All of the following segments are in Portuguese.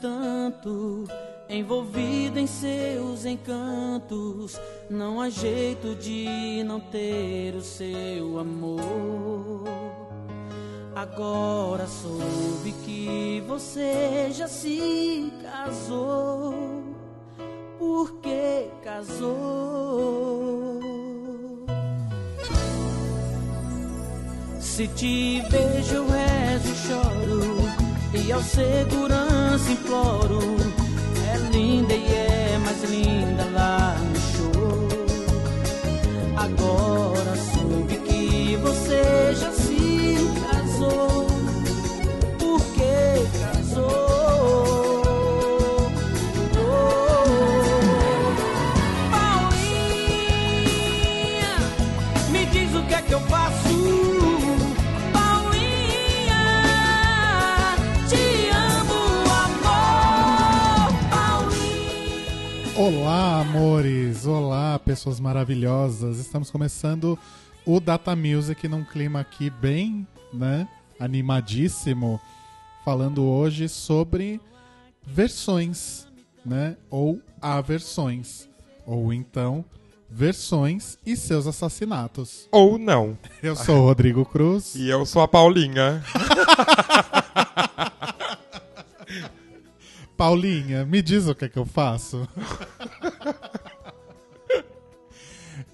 tanto, envolvido em seus encantos. Não há jeito de não ter o seu amor. Agora soube que você já se casou. Por que casou? Se te vejo, eu rezo choro. E ao segurança imploro. É linda e é mais linda lá no show. Agora soube que você já se casou. Olá, amores! Olá, pessoas maravilhosas! Estamos começando o Data Music num clima aqui bem, né, animadíssimo, falando hoje sobre versões, né, ou aversões, ou então versões e seus assassinatos. Ou não. Eu sou o Rodrigo Cruz. E eu sou a Paulinha. Paulinha, me diz o que é que eu faço.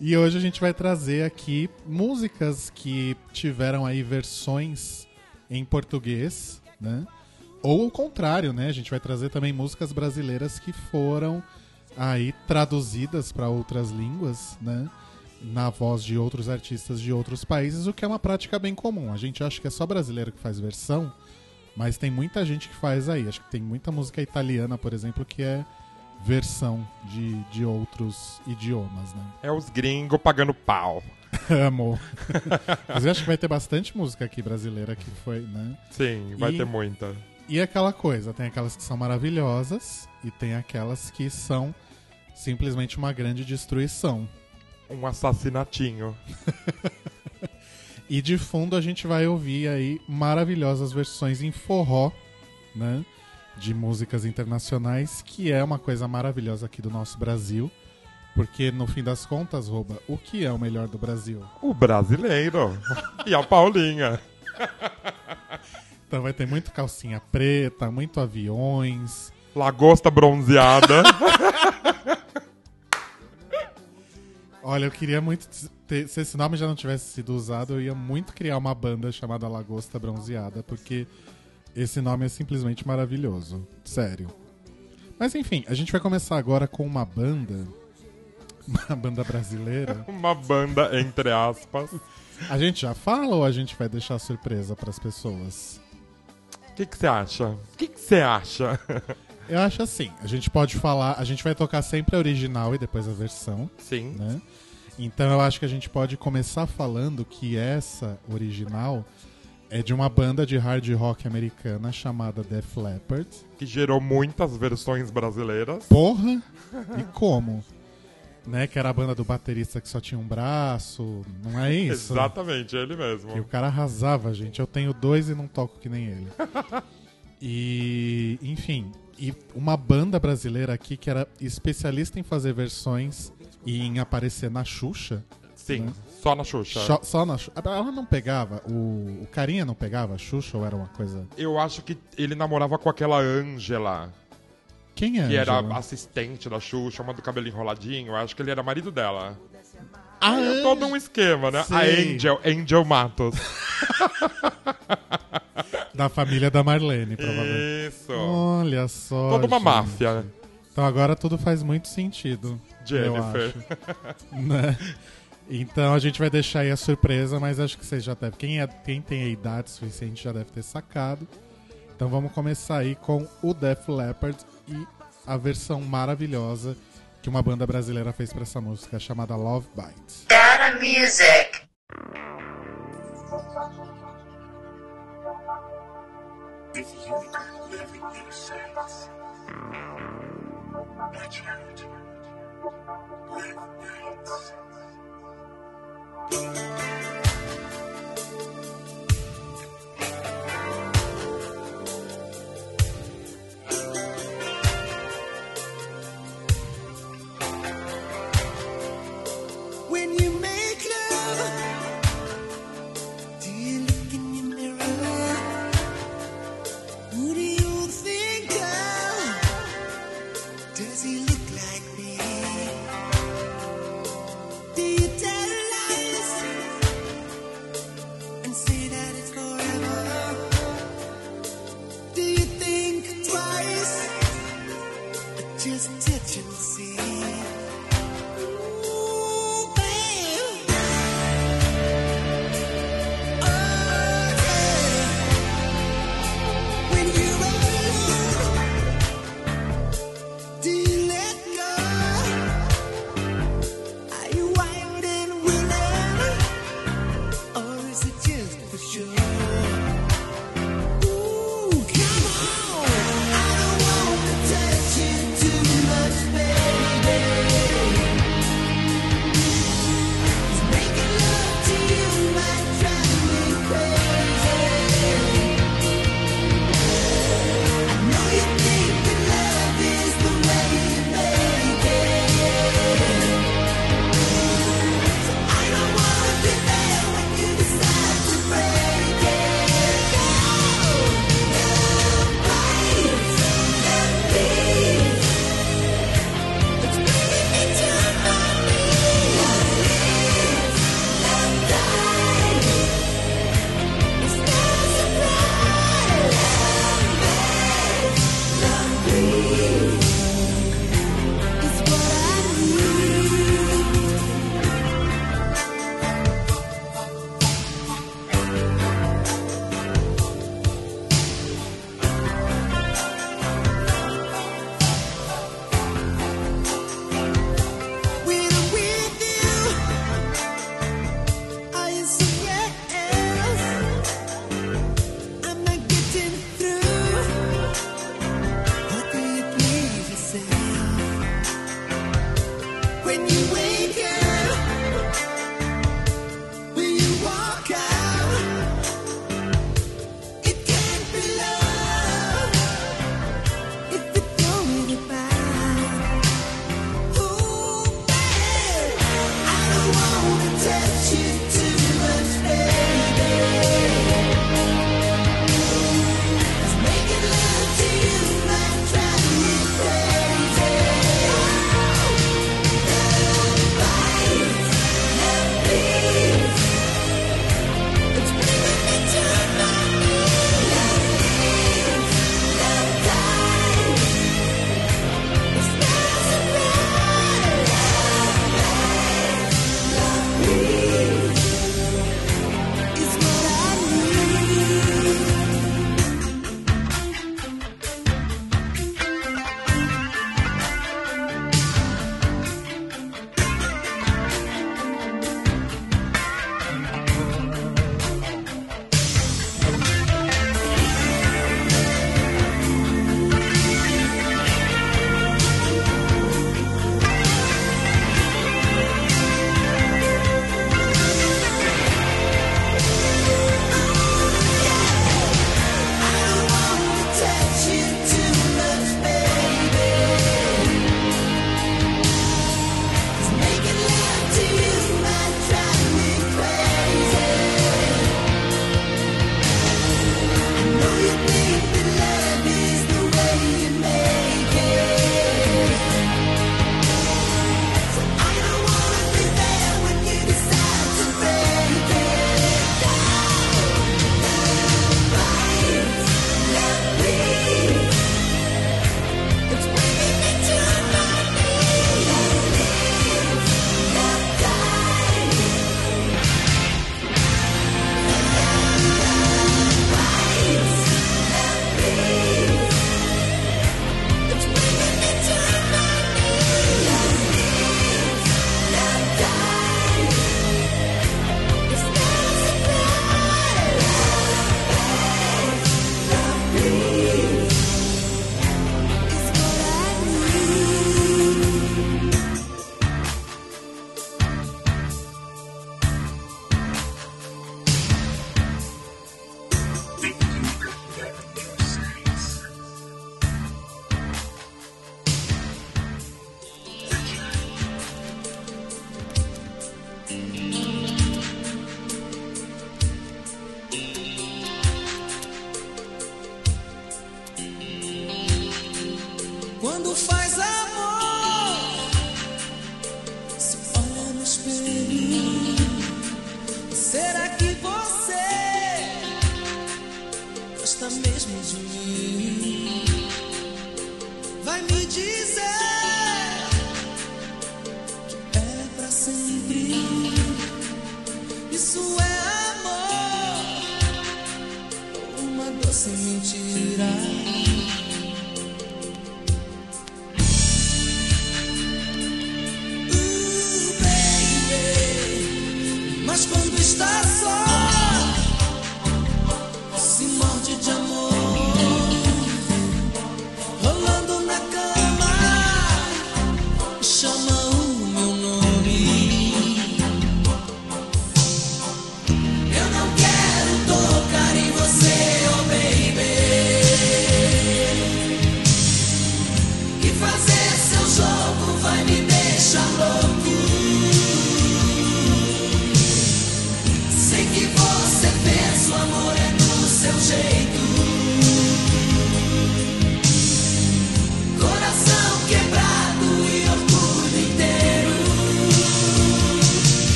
e hoje a gente vai trazer aqui músicas que tiveram aí versões em português, né? Ou o contrário, né? A gente vai trazer também músicas brasileiras que foram aí traduzidas para outras línguas, né? Na voz de outros artistas de outros países, o que é uma prática bem comum. A gente acha que é só brasileiro que faz versão, mas tem muita gente que faz aí. Acho que tem muita música italiana, por exemplo, que é versão de, de outros idiomas, né? É os gringos pagando pau. Amo. Mas eu acho que vai ter bastante música aqui brasileira que foi, né? Sim, vai E- ter muita. E aquela coisa, tem aquelas que são maravilhosas e tem aquelas que são simplesmente uma grande destruição. Um assassinatinho. E de fundo a gente vai ouvir aí maravilhosas versões em forró, né? De músicas internacionais, que é uma coisa maravilhosa aqui do nosso Brasil. Porque no fim das contas, rouba, o que é o melhor do Brasil? O brasileiro. e a Paulinha. Então vai ter muito calcinha preta, muito aviões. Lagosta bronzeada. Olha, eu queria muito ter, se esse nome já não tivesse sido usado, eu ia muito criar uma banda chamada Lagosta Bronzeada, porque esse nome é simplesmente maravilhoso. Sério. Mas enfim, a gente vai começar agora com uma banda. Uma banda brasileira. Uma banda, entre aspas. A gente já fala ou a gente vai deixar surpresa pras pessoas? O que você acha? O que que você acha? Eu acho assim, a gente pode falar, a gente vai tocar sempre a original e depois a versão. Sim. né? Então eu acho que a gente pode começar falando que essa original é de uma banda de hard rock americana chamada Def Leppard. Que gerou muitas versões brasileiras. Porra! E como? Né, que era a banda do baterista que só tinha um braço, não é isso? Exatamente, ele E o mesmo. cara arrasava, gente. Eu tenho dois e não toco que nem ele. E, enfim, e uma banda brasileira aqui que era especialista em fazer versões e em aparecer na Xuxa. Sim, né? só na Xuxa. Só, só na Xuxa. Ela não pegava, o, o carinha não pegava a Xuxa ou era uma coisa. Eu acho que ele namorava com aquela Ângela, Quem é? que era assistente da Xuxa, uma do cabelo enroladinho. Eu acho que ele era marido dela. Ah, É todo um esquema, né? Sei. A Angel, Angel Matos. Da família da Marlene, provavelmente. Isso. Olha só. Toda uma gente. máfia. Então agora tudo faz muito sentido. Jennifer. né? Então a gente vai deixar aí a surpresa, mas acho que vocês já devem. Quem, é, quem tem a idade suficiente já deve ter sacado. Então vamos começar aí com o Def Leppard e a versão maravilhosa que uma banda brasileira fez pra essa música chamada Love Bites. Data Music. If you could live in innocence, watch out. Live nights.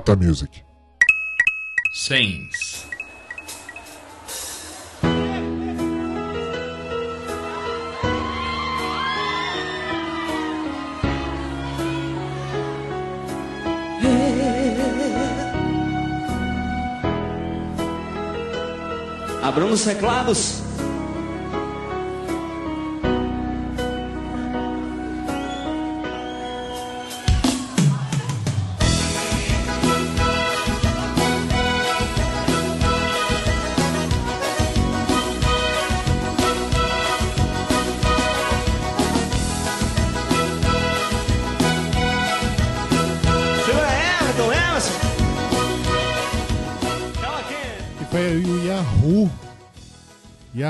Data Music. Saints. Abram os teclados.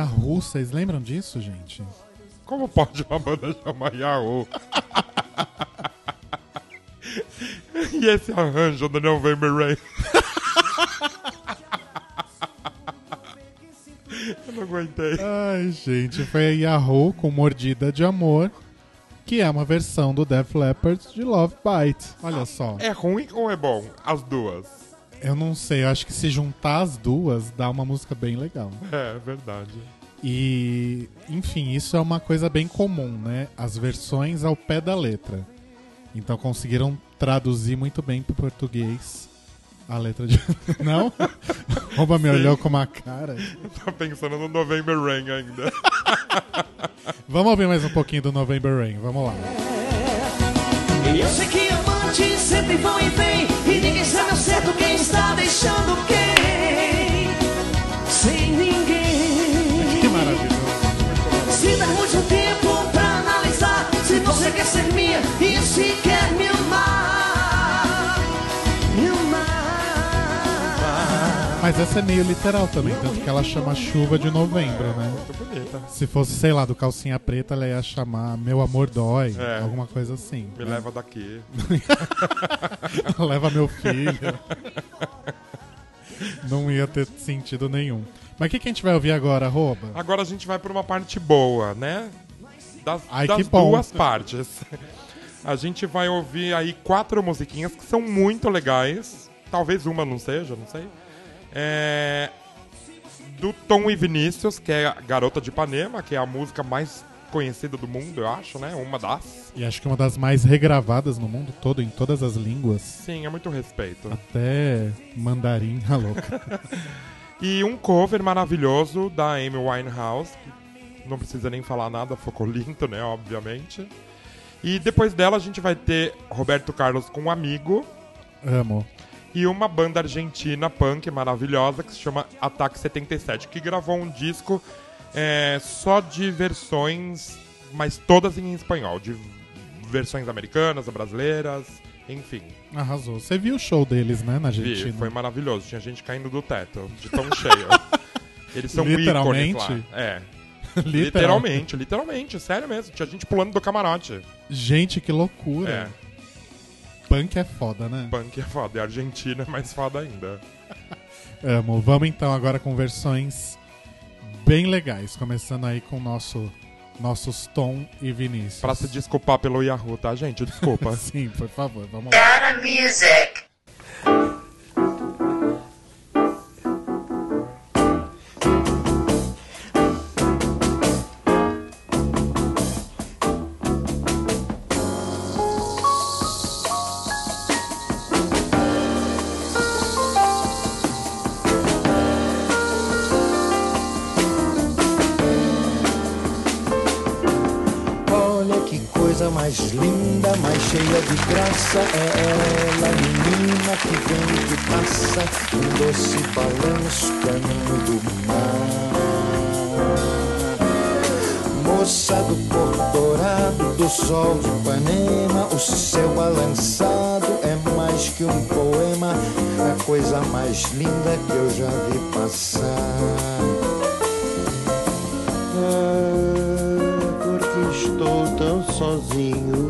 Yahoo, vocês lembram disso, gente? Como pode uma banda chamar Yahoo? e esse arranjo do November Rain? Eu não aguentei. Ai, gente, foi a Yahoo com Mordida de Amor, que é uma versão do Def Leppard de Love Bite. Olha só. É ruim ou é bom? As duas. Eu não sei, eu acho que se juntar as duas dá uma música bem legal. É, verdade. E, enfim, isso é uma coisa bem comum, né? As versões ao pé da letra. Então conseguiram traduzir muito bem para o português A letra de. Não? Rouba me olhou com uma cara. Tô pensando no November Rain ainda. Vamos ouvir mais um pouquinho do November Rain. Vamos lá. Eu sei que amantes sempre vão e vêm Certo quem está deixando quem Sem ninguém Que maravilhoso. Se dermos um tempo pra analisar Se você quer ser minha e se quer Mas essa é meio literal também, tanto que ela chama chuva de novembro, né? Muito bonita. Se fosse, sei lá, do calcinha preta, ela ia chamar Meu Amor Dói, É. alguma coisa assim. Me né? leva daqui. Leva meu filho. Não ia ter sentido nenhum. Mas o que, que a gente vai ouvir agora, Rouba? Agora a gente vai pra uma parte boa, né? Das, Ai, das que bom. duas partes. A gente vai ouvir aí quatro musiquinhas que são muito legais. Talvez uma não seja, não sei. É... Do Tom e Vinícius, que é a Garota de Ipanema, que é a música mais conhecida do mundo, eu acho, né? Uma das. E acho que é uma das mais regravadas no mundo todo, em todas as línguas. Sim, é muito respeito. Até mandarim, a louca. E um cover maravilhoso da Amy Winehouse. que Não precisa nem falar nada, ficou lindo, né? Obviamente. E depois dela a gente vai ter Roberto Carlos com um amigo Amo. E uma banda argentina punk maravilhosa que se chama Ataque 77, que gravou um disco é, só de versões, mas todas em espanhol, de versões americanas, brasileiras, enfim. Arrasou. Você viu o show deles, né, na Vi, Argentina? foi maravilhoso. Tinha gente caindo do teto, de tão cheio. Eles são Literalmente? ícones lá. É. Literal. Literalmente, literalmente, sério mesmo. Tinha gente pulando do camarote. Gente, que loucura. É, Punk é foda, né? punk é foda. E a Argentina é mais foda ainda. Amo. Vamos então agora com versões bem legais. Começando aí com o nosso, nossos Tom e Vinícius. Pra se desculpar pelo Yahoo, tá, gente? Desculpa. Sim, por favor, vamos lá. Gotta music. Graça É ela, menina que vem que passa Um doce balanço, caminho do mar Moça do Porto Dourado, do sol de Ipanema O céu balançado é mais que um poema A coisa mais linda que eu já vi passar ah, porque estou tão sozinho.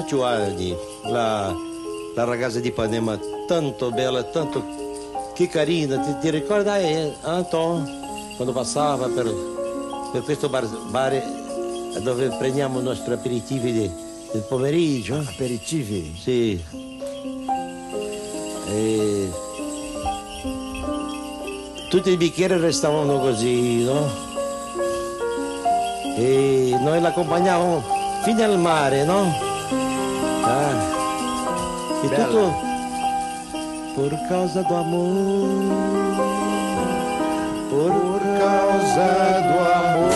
18, 18 anni, la, la ragazza di Ipanema, tanto bella, tanto che carina. Ti, ti ricorda eh, Anton quando passava per, per questo bar, bar dove prendiamo i nostri aperitivi di, del pomeriggio. Aperitivi. Sì. E... Tutti i bicchieri restavano così, no? E noi l'accompagnavamo fino al mare, no? Ah. E tutto por causa do amor. Por Causa do amor.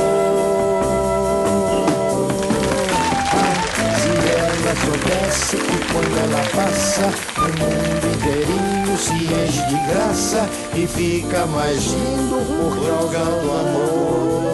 Se ela soubesse que quando ela passa, o mundo inteirinho se enche de graça e fica mais lindo por causa do amor.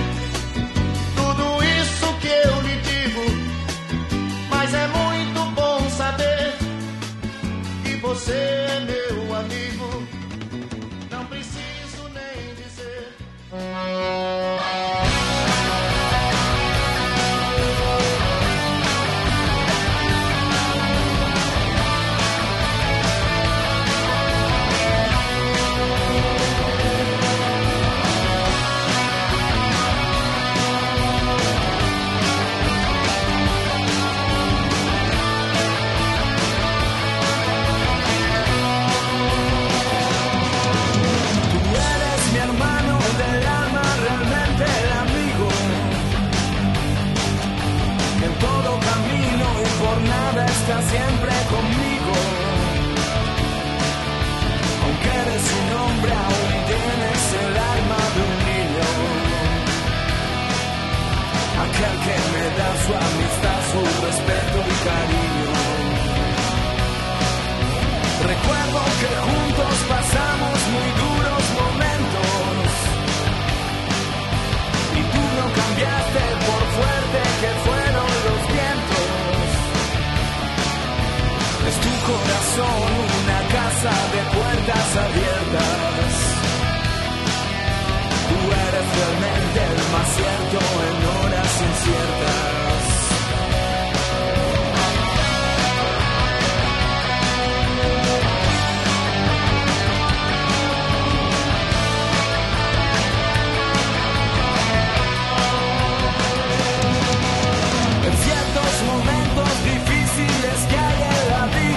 você é meu amigo. Não preciso nem dizer. Amistad, su respeto y cariño. Recuerdo que juntos pasamos muy duros momentos y tú no cambiaste por fuerte que fueron los vientos. Es tu corazón una casa de puertas abiertas. Tú eres realmente el más cierto en horas inciertas.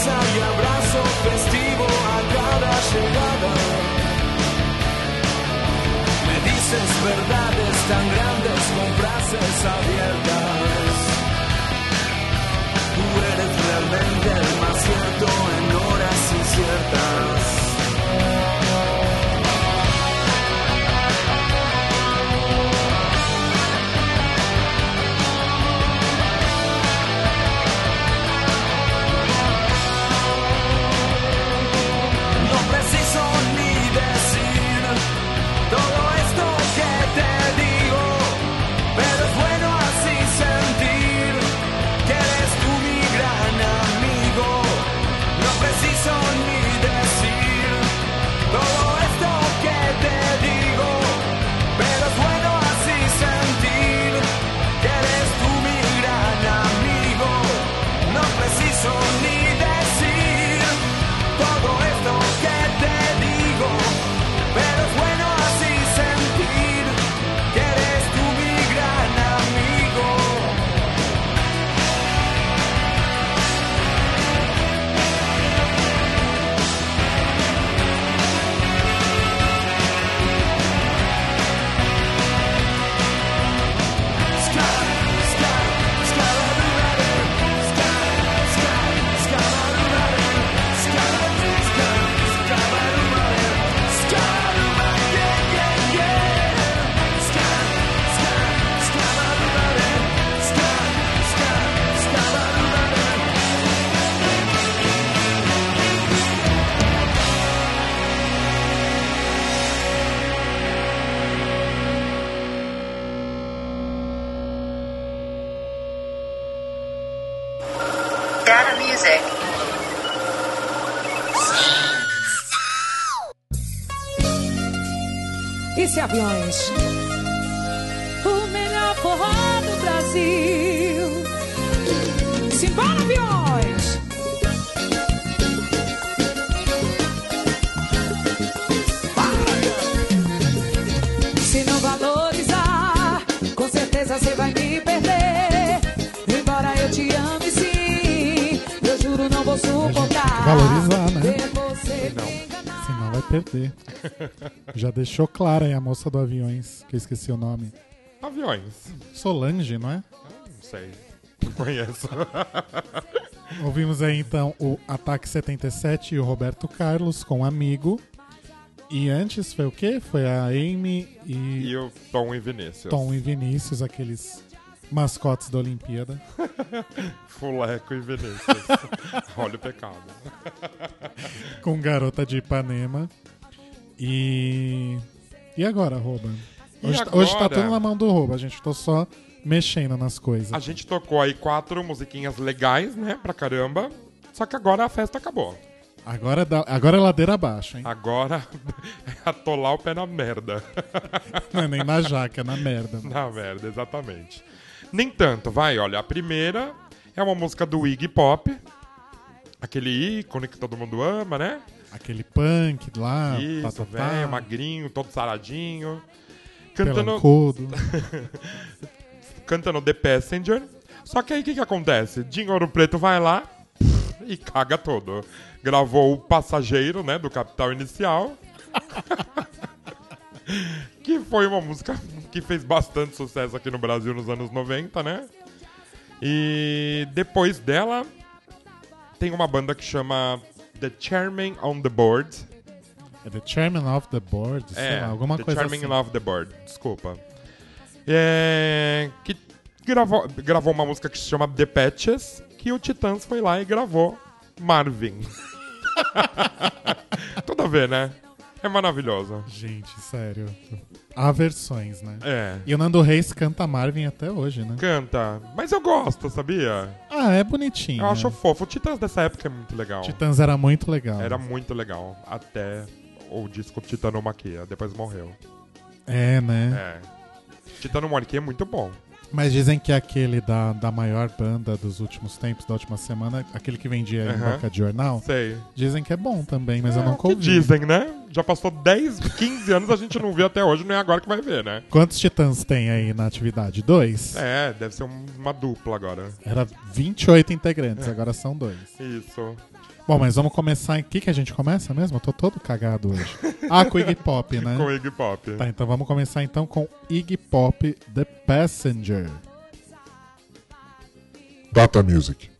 Y abrazo festivo a cada llegada. Me dices verdades tan grandes con frases abiertas. Tú eres realmente el más cierto en horas inciertas. Deixou claro aí a moça do Aviões, que eu esqueci o nome. Aviões. Solange, não é? Não sei. Não conheço. Ouvimos aí então o Ataque 77 e o Roberto Carlos com Amigo. E antes foi o quê? Foi a Amy e, E o Tom e Vinícius. Tom e Vinícius, aqueles mascotes da Olimpíada. Fuleco e Vinícius. Olha o pecado. com Garota de Ipanema. E. E agora, Rouba? E Hoje, hoje tá agora? tudo na mão do Rouba, a gente tô só mexendo nas coisas. A gente tocou aí quatro musiquinhas legais, né? Pra caramba. Só que agora a festa acabou. Agora, dá, agora é ladeira abaixo, hein? Agora é atolar o pé na merda. Não é nem na jaca, é na merda. Na merda, exatamente. Nem tanto, vai, olha. A primeira é uma música do Iggy Pop. Aquele ícone que todo mundo ama, né? Aquele punk lá, Isso, tá, tá, tá, velho, magrinho, todo saradinho. Cantando, cantando The Passenger. Só que aí o que, que acontece? Dinho Ouro Preto vai lá e caga todo. Gravou o Passageiro, né, do Capital Inicial. que foi uma música que fez bastante sucesso aqui no Brasil nos anos 90, né? E depois dela tem uma banda que chama The Chairman on the Board. É The Chairman of the Board, É, lá, alguma The coisa Charming assim. Love the Bird, desculpa. É, que gravou, gravou uma música que se chama The Patches, que o Titãs foi lá e gravou Marvin. Tudo a ver, né? É maravilhoso. Gente, sério. Há versões, né? É. E o Nando Reis canta Marvin até hoje, né? Canta. Mas eu gosto, sabia? Ah, é bonitinho. Eu acho fofo. O Titãs dessa época é muito legal. Titãs era muito legal. Era muito legal. Até o disco Titanomaquia. Depois morreu. É, né? É. Titanomaquia é muito bom. Mas dizem que é aquele da, da maior banda dos últimos tempos, da última semana, aquele que vendia em boca de jornal. Sei. Dizem que é bom também, mas eu É, nunca que ouvi. dizem, né? Já passou 10, 15 anos, a gente não viu até hoje, não é agora que vai ver, né? Quantos titãs tem aí na atividade? Dois? É, deve ser um- uma dupla agora. Era 28 integrantes, agora são dois. Isso. Bom, mas vamos começar. O que, que a gente começa mesmo? Eu tô todo cagado hoje. Ah, com Iggy Pop, né? Com Iggy Pop. Tá, então vamos começar então com Iggy Pop The Passenger. Data Music.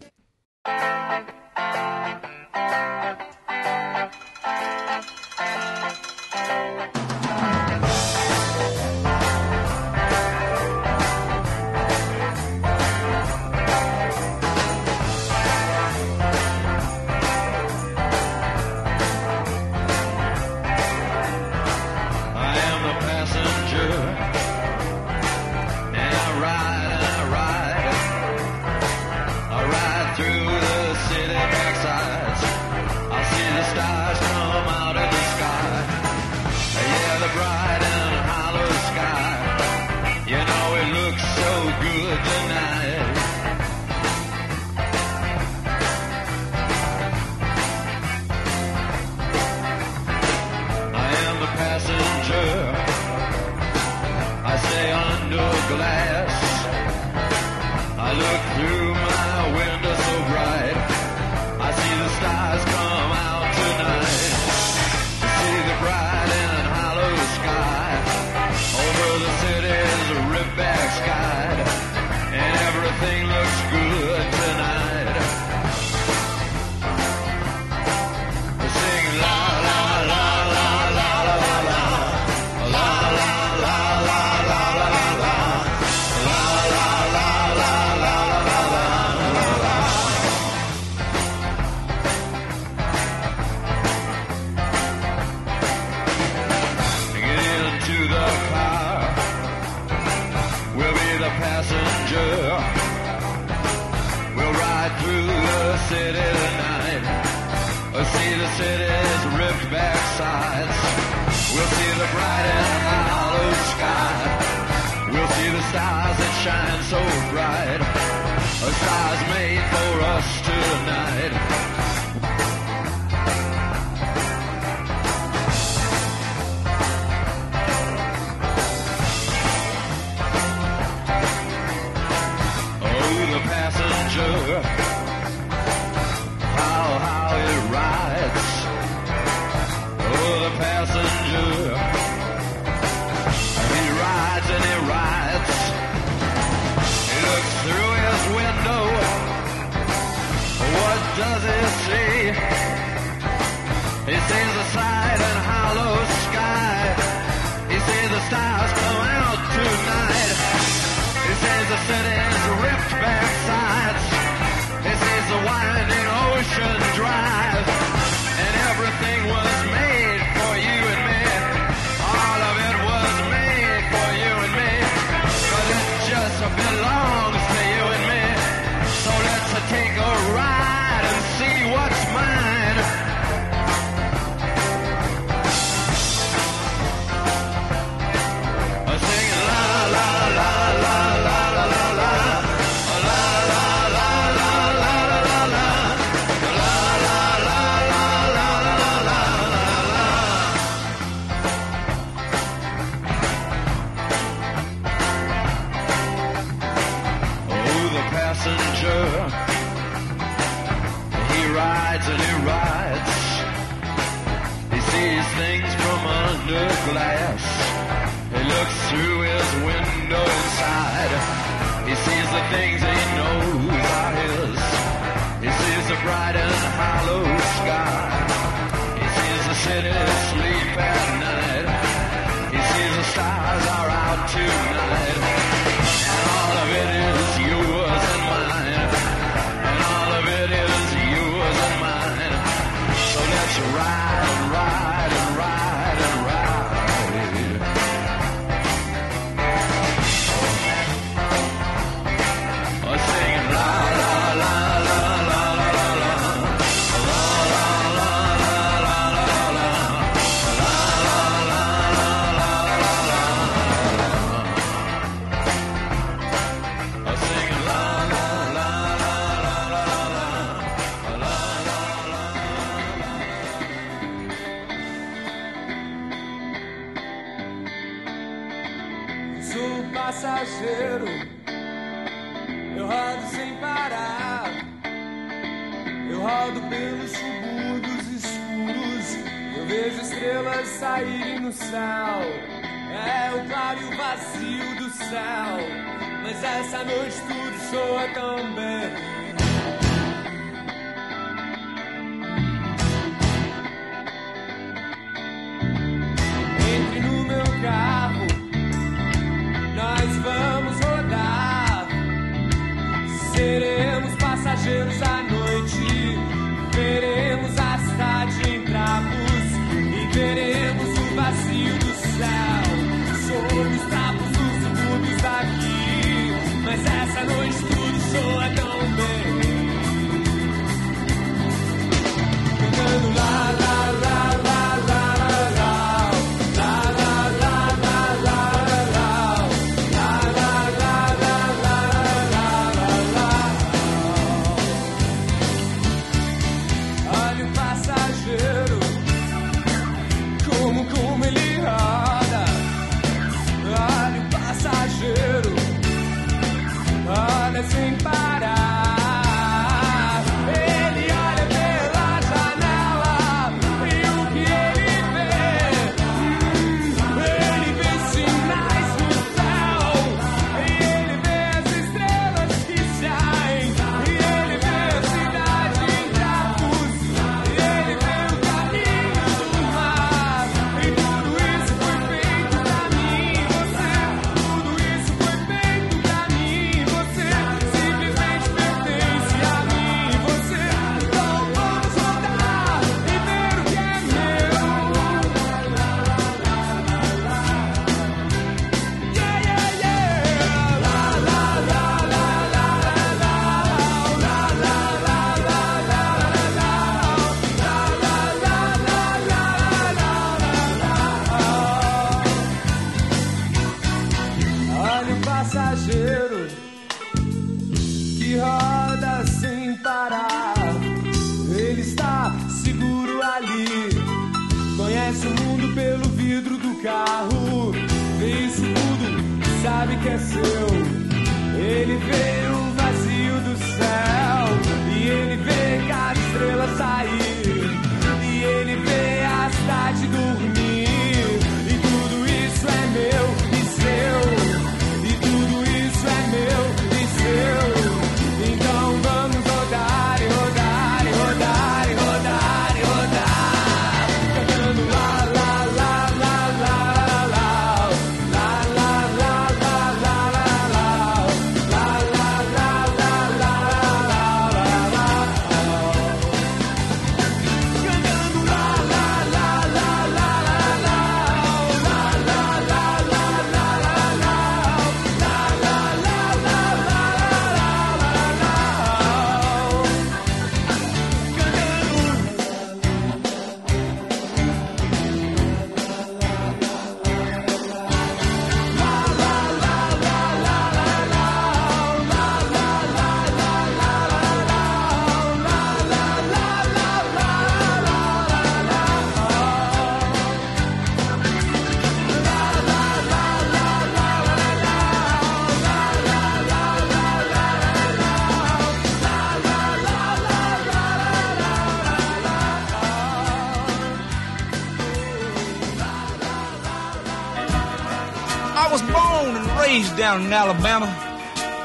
Down in Alabama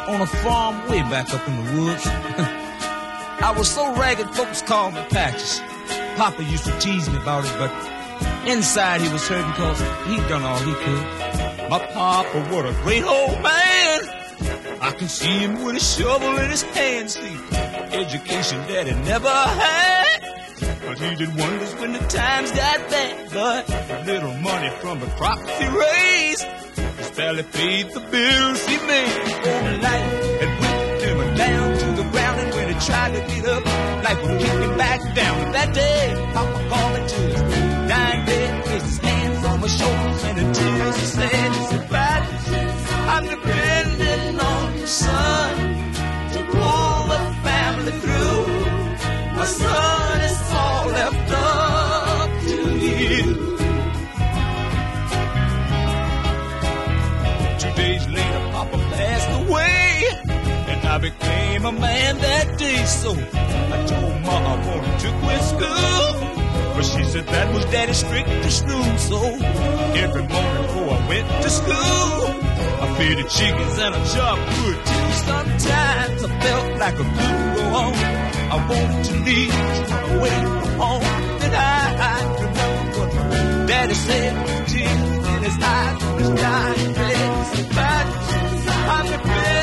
on a farm way back up in the woods. I was so ragged, folks called me Patches. Papa used to tease me about it, but inside he was hurting because he'd done all he could. My papa, what a great old man. I can see him with a shovel in his hand, see. Education that he never had. But he did wonders when the times got bad. But little money from the crops he raised barely paid the bills he made. Overnight, it whipped him down to the ground. And when he tried to get up, life would kick him back down. And that day, Papa called me to his dying bed, placed his hands on my shoulders, and in tears he said, he I'm depending on you, son, became a man that day. So I told Ma I wanted to quit school. But she said that was daddy's strictest rule. So every morning before I went to school, I fed the chickens and I chopped wood too. Sometimes I felt like go on. I wanted to leave, run away from home. And I, I remember what daddy said tears in his eyes, his dying said, "Pat, I'm depending on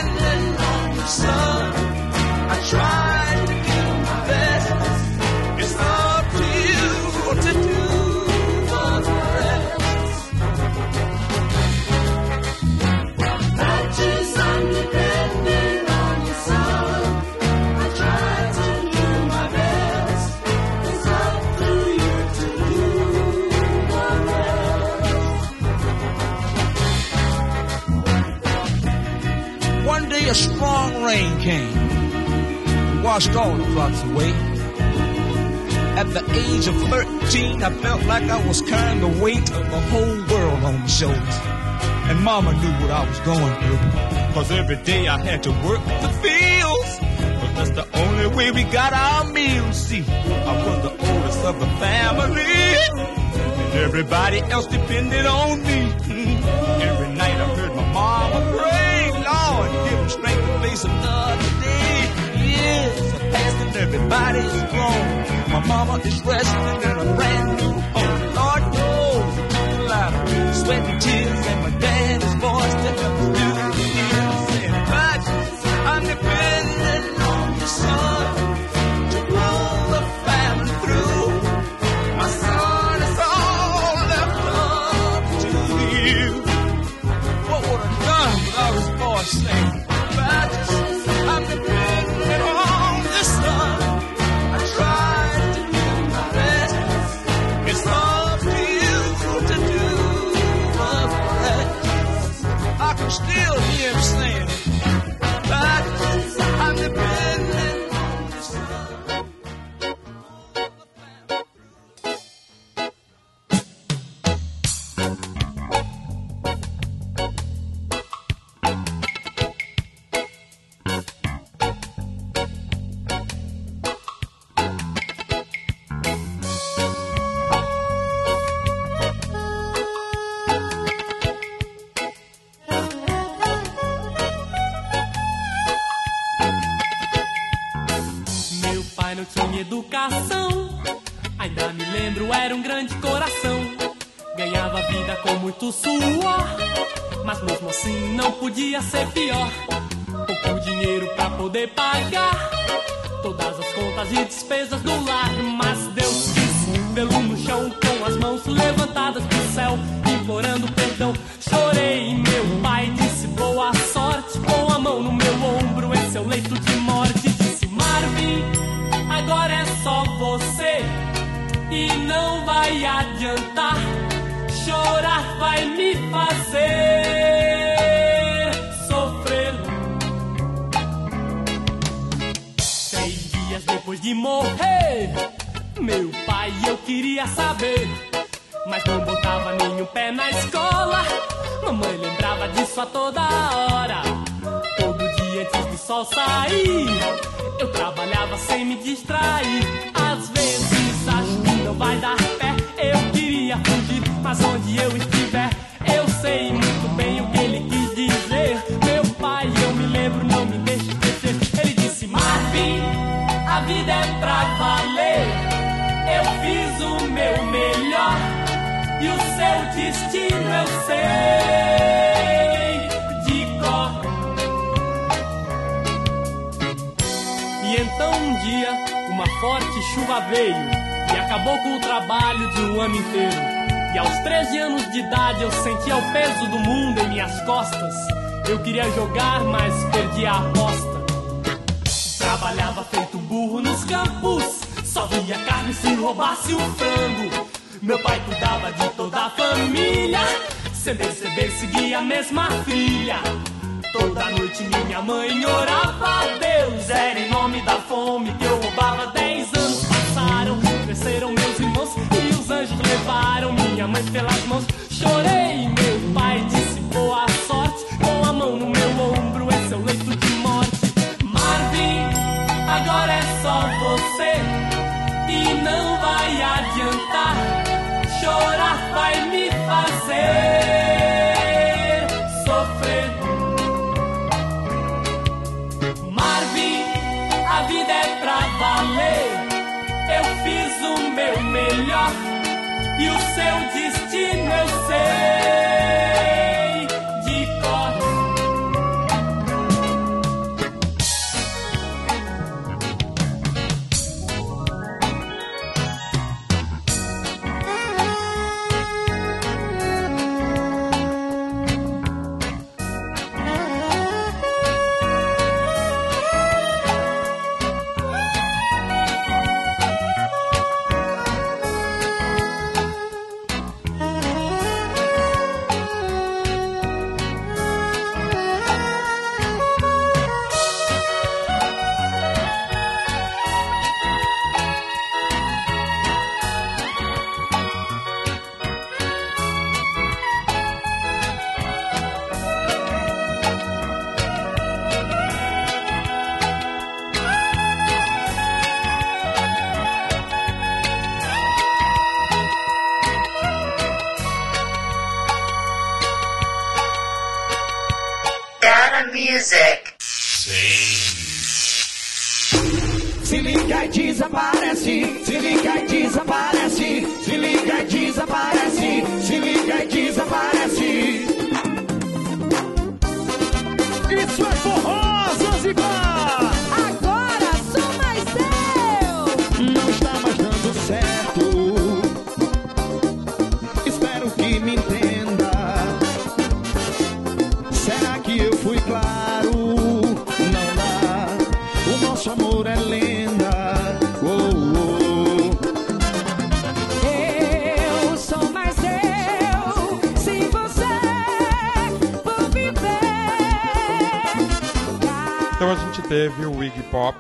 Son, I tried. Came, washed all the clocks away. At the age of 13, I felt like I was carrying the weight of the whole world on my shoulders. And mama knew what I was going through. Cause every day I had to work the fields. But that's the only way we got our meals. See, I was the oldest of the family. And everybody else depended on me. Every night I heard my mama pray, give strength to face another day. Years have passed and everybody's grown. My mama is resting in a brand new home. Lord knows it took a lot of sweat and tears and my daddy's voice to help us do the years. Saying, God, I'm depending on you, son, slave.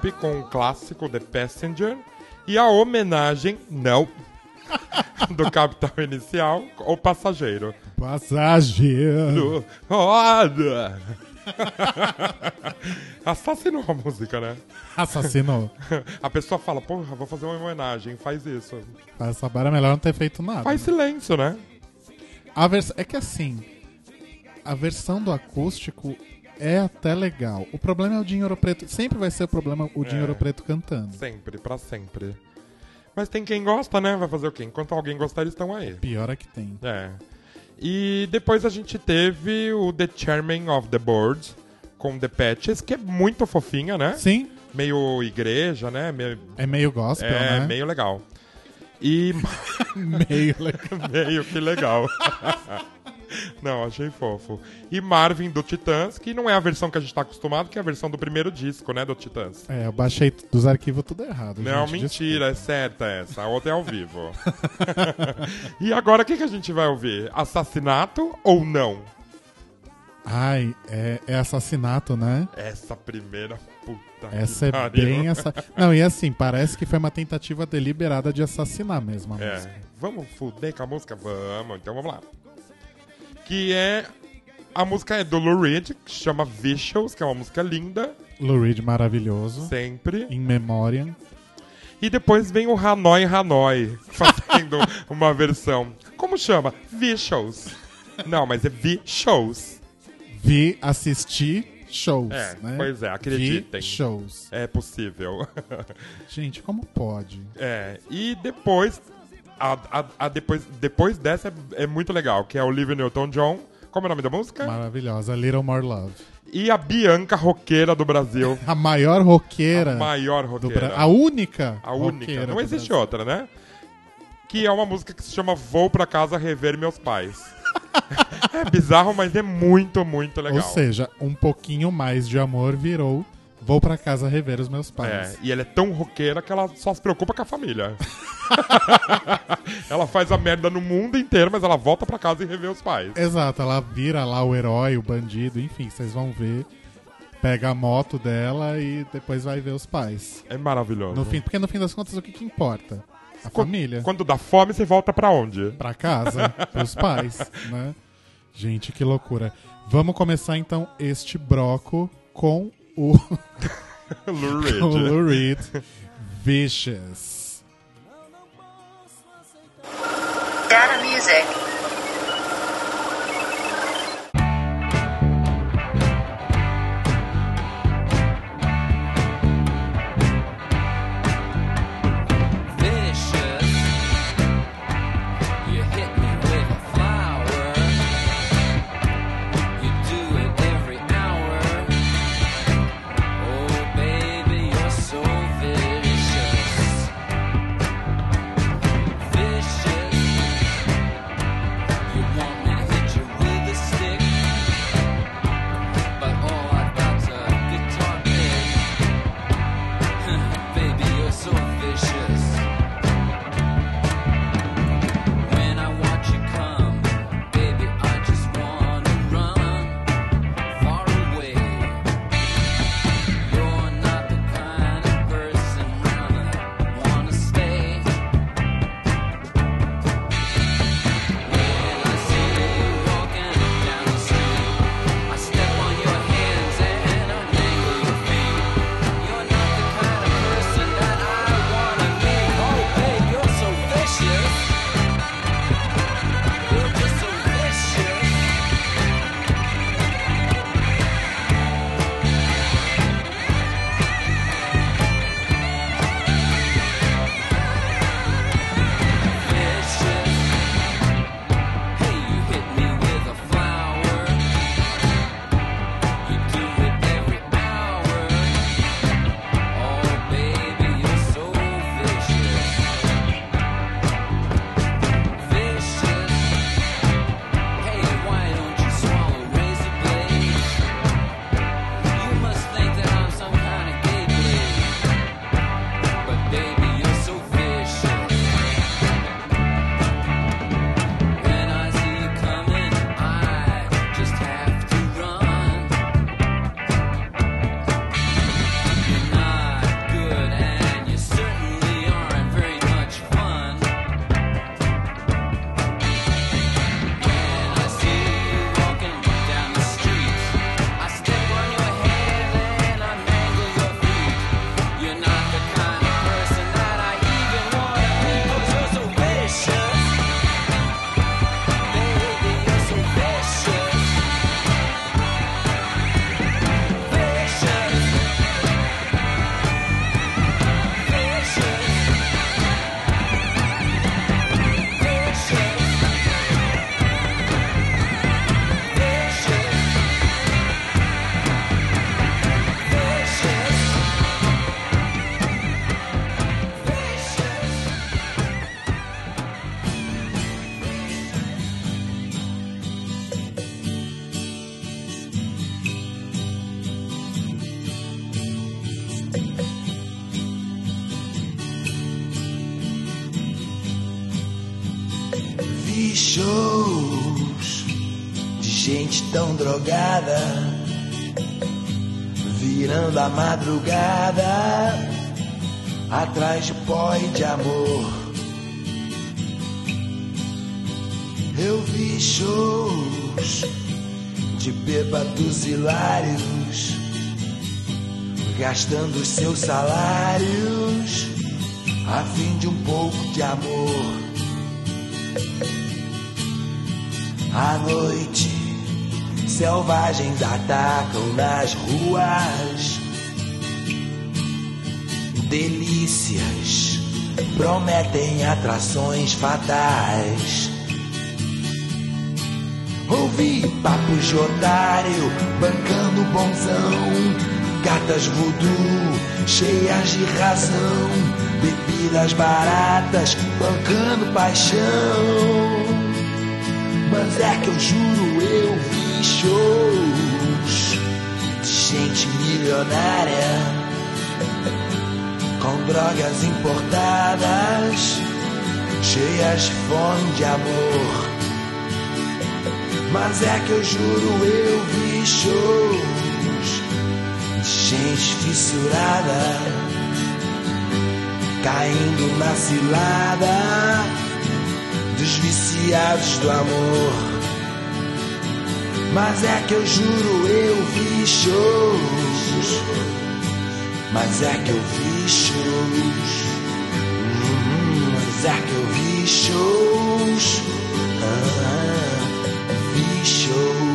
pop com o clássico The Passenger e a homenagem, não, do Capital Inicial, o Passageiro. Passageiro. Do... Assassinou a música, né? Assassinou. A pessoa fala, porra, vou fazer uma homenagem, faz isso. Essa barra é melhor não ter feito nada. Faz né? silêncio, né? A vers... É que assim, a versão do acústico é até legal. O problema é o Dinheiro Preto. Sempre vai ser o problema o É. Dinheiro Preto cantando. Sempre, pra sempre. Mas tem quem gosta, né? Vai fazer o quê? Enquanto alguém gostar, eles estão aí. Pior é que tem. É. E depois a gente teve o The Chairman of the Board com The Patches, que é muito fofinha, né? Sim. Meio igreja, né? Meio... É meio gospel, É, né? meio legal. E. meio legal. meio que legal. Não, achei fofo. E Marvin do Titãs, que não é a versão que a gente tá acostumado, que é a versão do primeiro disco, né, do Titãs. É, eu baixei dos arquivos tudo errado. Não, gente, mentira, é certa essa. A outra é ao vivo. e agora o que, que a gente vai ouvir? Assassinato ou não? Ai, é, é assassinato, né? Essa primeira puta. Essa é pariu. bem essa. Não, e assim, parece que foi uma tentativa deliberada de assassinar mesmo a música. É, vamos fuder com a música? Vamos, então vamos lá. Que é. A música é do Lou Reed, que chama Visuals, que é uma música linda, Lou Reed maravilhoso. sempre. In Memoriam. E depois vem o Hanoi Hanoi, fazendo uma versão. Como chama? Visuals. Não, mas é V-Shows. Vi assistir shows, É, né? pois é, acreditem. Vi shows. É possível. Gente, como pode? É, e depois. A, a, a depois, depois dessa é, é muito legal, que é o Olivia Newton-John. Como é o nome da música? Maravilhosa. Little More Love. E a Bianca roqueira do Brasil. A maior roqueira. A maior roqueira. A única. A única. Não existe outra, né? Que é uma música que se chama Vou pra casa rever meus pais. é bizarro, mas é muito, muito legal. Ou seja, um pouquinho mais de amor virou. Vou pra casa rever os meus É, pais. e ela é tão roqueira que ela só se preocupa com a família. ela faz a merda no mundo inteiro, mas ela volta pra casa e revê os pais. Exato, ela vira lá o herói, o bandido, enfim, vocês vão ver. Pega a moto dela e depois vai ver os pais. É maravilhoso. No fim, porque no fim das contas, o que, que importa? A família. Quando dá fome, você volta pra onde? Pra casa, pros pais, né? Gente, que loucura. Vamos começar então este broco com o Lou Reed. Lou Reed, Vicious. Drogada, virando a madrugada atrás de pó e de amor. Eu vi shows de bêbados hilários, gastando seus salários a fim de um pouco de amor. À noite, selvagens atacam nas ruas. Delícias prometem atrações fatais. Ouvi papos de otário, bancando bonzão, gatas voodoo, cheias de razão, bebidas baratas, bancando paixão. Mas é que eu juro, eu vi shows. De gente milionária. Com drogas importadas, cheias de fome de amor. Mas é que eu juro, eu vi shows. De gente fissurada, caindo na cilada. Dos viciados do amor. Mas é que eu juro, eu vi shows. Mas é que eu vi shows. Hum, mas é que eu vi shows. Ah, vi shows.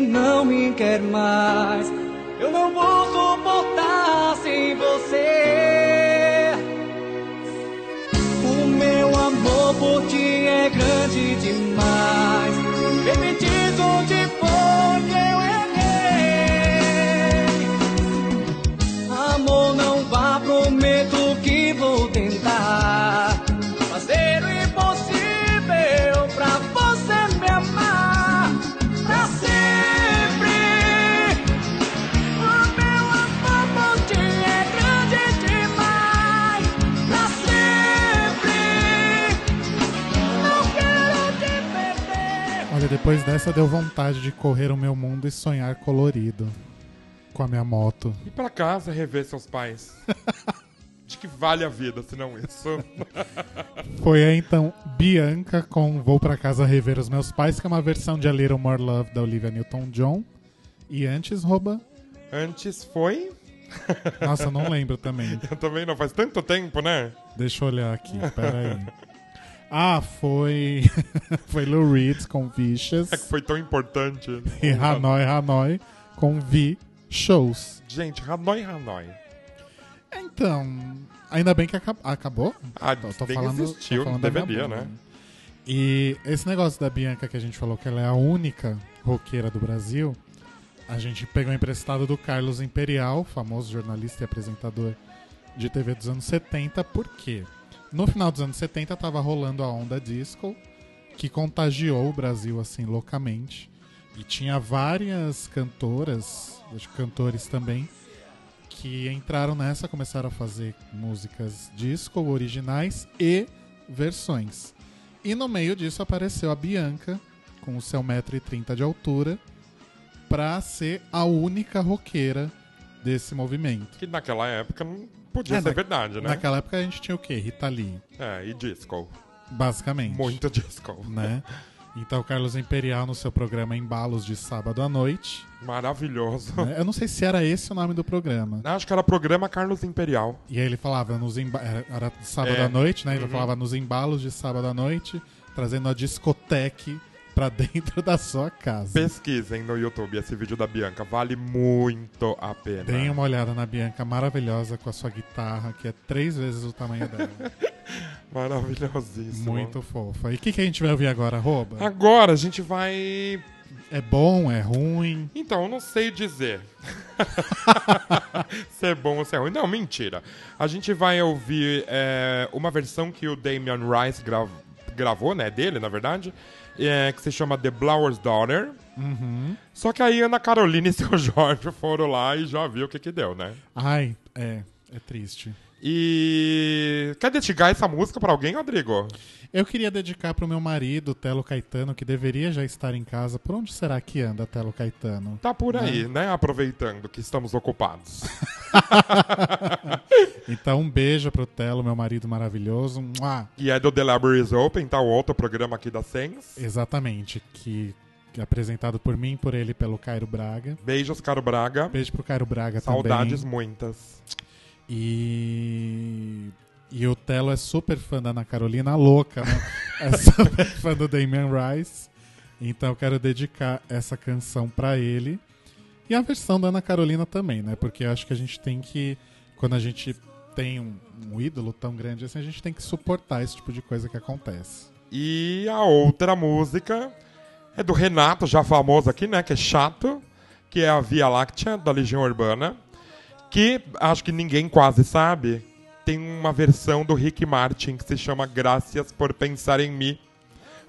Não me quer mais. Eu não vou depois dessa deu vontade de correr o meu mundo e sonhar colorido. Com a minha moto. Ir pra casa rever seus pais. Acho que vale a vida, se não isso. Foi aí então Bianca com Vou Pra Casa Rever os Meus Pais, que é uma versão de A Little More Love da Olivia Newton-John. E antes, rouba. Antes foi. Nossa, eu não lembro também. Eu também não, faz tanto tempo, né? Deixa eu olhar aqui, peraí. Ah, foi. foi Lou Reed com Vicious. É que foi tão importante. E Hanoi Hanoi com V Shows. Gente, Hanoi Hanoi. Então, ainda bem que aca- acabou. Ah, Tô- tô falando- existiu, tô falando deveria, né? E esse negócio da Bianca que a gente falou que ela é a única roqueira do Brasil, a gente pegou emprestado do Carlos Imperial, famoso jornalista e apresentador de TV dos anos 70, porque no final dos anos 70 tava rolando a onda disco, que contagiou o Brasil assim loucamente. E tinha várias cantoras, cantores também, que entraram nessa, começaram a fazer músicas disco originais e versões. E no meio disso apareceu a Bianca, com o seu 1,30m de altura, pra ser a única roqueira desse movimento. Que naquela época podia É, ser na- verdade, né? Naquela época a gente tinha o quê? Rita Lee, É, e disco. basicamente. Muito disco. Né? Então o Carlos Imperial no seu programa Embalos de sábado à noite. Maravilhoso. né? Eu não sei se era esse o nome do programa. Acho que era programa Carlos Imperial. E aí ele falava nos emba... era- era sábado É. à noite, né? Ele Uhum. falava nos embalos de sábado à noite, trazendo a discoteque pra dentro da sua casa. Pesquisem no YouTube esse vídeo da Bianca, vale muito a pena. Deem uma olhada na Bianca maravilhosa com a sua guitarra, que é três vezes o tamanho dela. Maravilhosíssimo. Muito fofa. E o que, que a gente vai ouvir agora, Rouba? Agora a gente vai. É bom, é ruim? Então, eu não sei dizer. se é bom ou se é ruim. Não, mentira. A gente vai ouvir é, uma versão que o Damian Rice grav- gravou, né? Dele, na verdade. É, que se chama The Blower's Daughter. Uhum. Só que aí Ana Carolina e seu Jorge foram lá e já viu o que que deu, né? Ai, é, é triste. E. Quer dedicar essa música pra alguém, Rodrigo? Eu queria dedicar pro meu marido, Telo Caetano, que deveria já estar em casa. Por onde será que anda Telo Caetano? Tá por aí, Né? né? Aproveitando que estamos ocupados. Então, um beijo pro Telo, meu marido maravilhoso. Mua! E é do The Libraries Open, tá? O outro programa aqui da Sens. Exatamente, que é apresentado por mim, por ele pelo Cairo Braga. Beijos, Caro Braga. Beijo pro Cairo Braga Saudades também. muitas. E. E o Telo é super fã da Ana Carolina, louca, né? é super fã do Damian Rice. Então eu quero dedicar essa canção pra ele. E a versão da Ana Carolina também, né? Porque eu acho que a gente tem que. Quando a gente tem um, um ídolo tão grande assim, a gente tem que suportar esse tipo de coisa que acontece. E a outra música é do Renato, já famoso aqui, né? Que é chato. Que é a Via Láctea, da Legião Urbana. Que acho que ninguém quase sabe. Tem uma versão do Rick Martin que se chama Gracias por Pensar em Mim.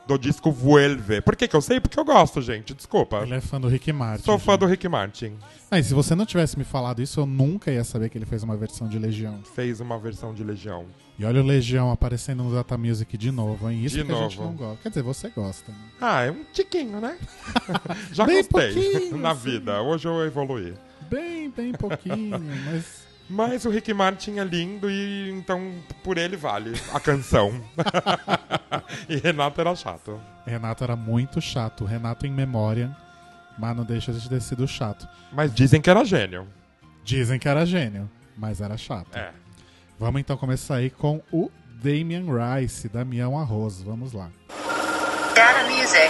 Do disco Vuelve. Por que, que eu sei? Porque eu gosto, gente. Desculpa. Ele é fã do Rick Martin. Sou fã do Rick Martin. Ah, se você não tivesse me falado isso, eu nunca ia saber que ele fez uma versão de Legião. Fez uma versão de Legião. E olha o Legião aparecendo no Data Music de novo, hein? Isso De que a gente novo. não gosta. Quer dizer, você gosta, né? Ah, é um tiquinho, né? Já Bem gostei na vida. Hoje eu evoluí. Bem, bem pouquinho, mas. Mas o Rick Martin é lindo e então por ele vale a canção. e Renato era chato. Renato era muito chato. Renato em memória, mas não deixa de ter sido chato. Mas dizem que era gênio. Dizem que era gênio, mas era chato. É. Vamos então começar aí com o Damian Rice, Damião Arroz. Vamos lá. Data music.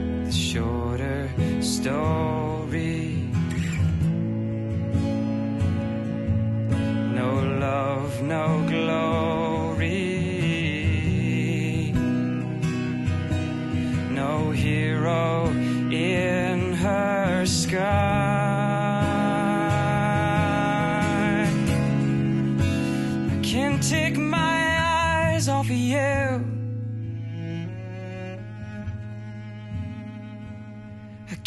shorter story. No love, no glory. No hero in her sky. I can't take my eyes off you.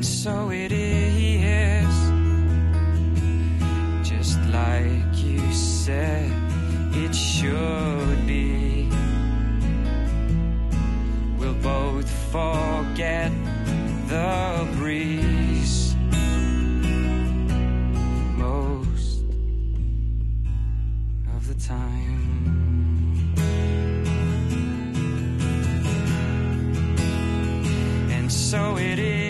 And so it is, just like you said it should be. We'll both forget the breeze most of the time. And so it is.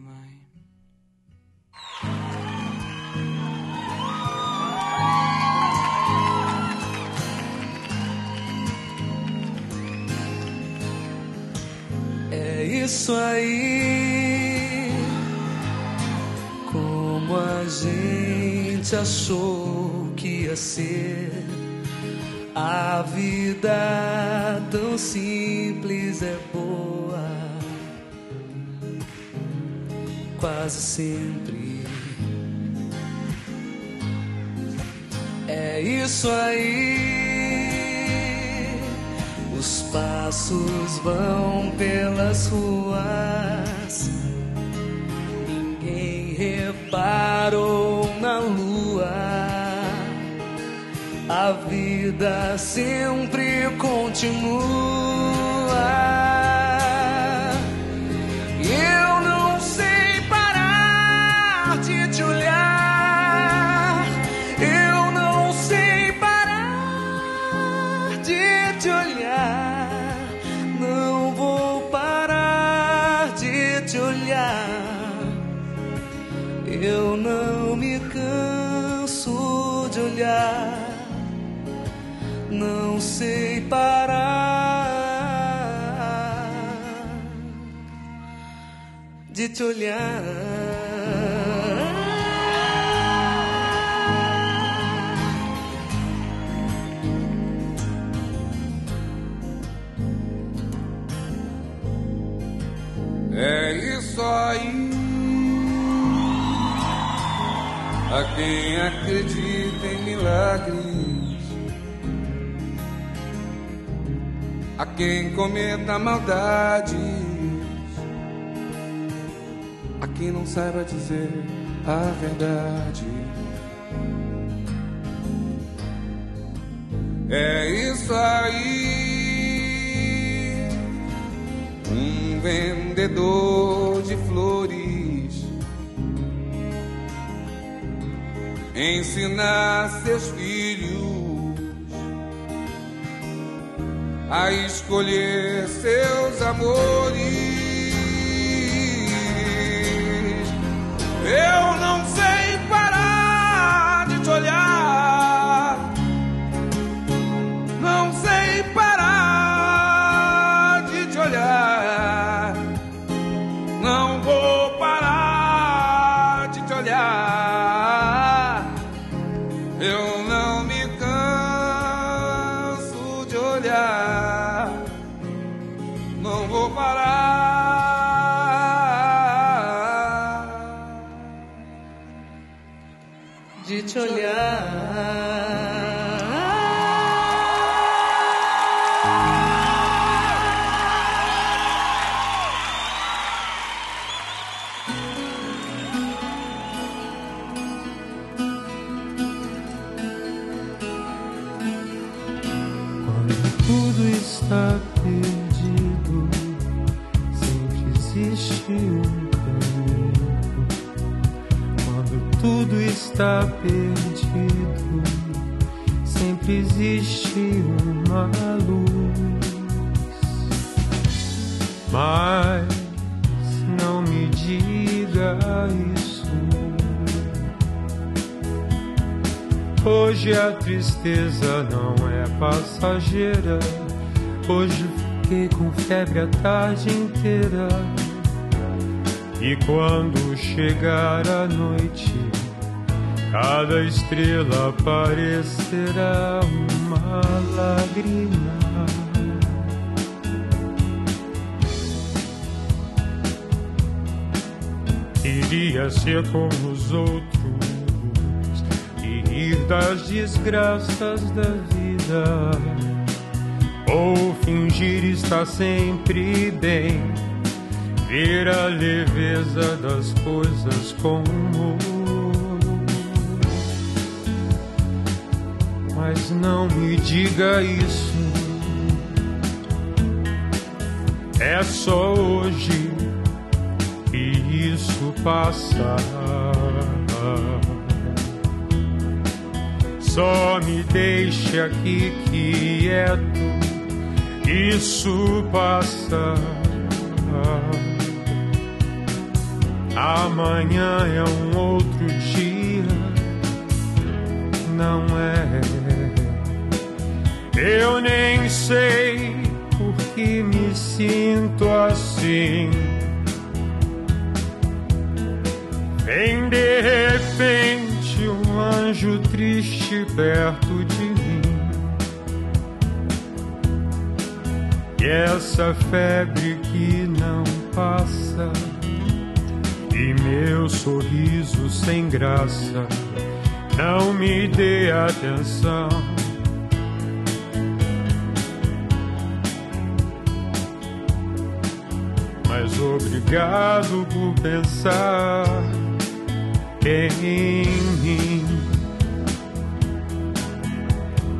Mind. É isso aí. gente achou que ia ser a vida tão simples é boa, quase sempre. É isso aí. Os passos vão pelas ruas. Ninguém reparou na lua. A vida sempre continua. Te olhar. É isso aí. A quem acredita em milagres, a quem cometa maldades, a quem não saiba dizer a verdade. É isso aí. Um vendedor de flores ensinar seus filhos a escolher seus amores. Eu não está perdido, sempre existe uma luz. Mas não me diga isso. Hoje a tristeza não é passageira. Hoje fiquei com febre a tarde inteira. E quando chegar a noite, cada estrela parecerá uma lágrima. Iria ser como os outros e rir das desgraças da vida, ou fingir estar sempre bem, ver a leveza das coisas com Mas não me diga isso, é só hoje e isso passa. Só me deixe aqui quieto, isso passa. Amanhã é um outro dia, não é? Eu nem sei por que me sinto assim. Vem de repente anjo triste perto de mim. E essa febre que não passa, e meu sorriso sem graça, não me dê atenção. Obrigado por pensar em mim.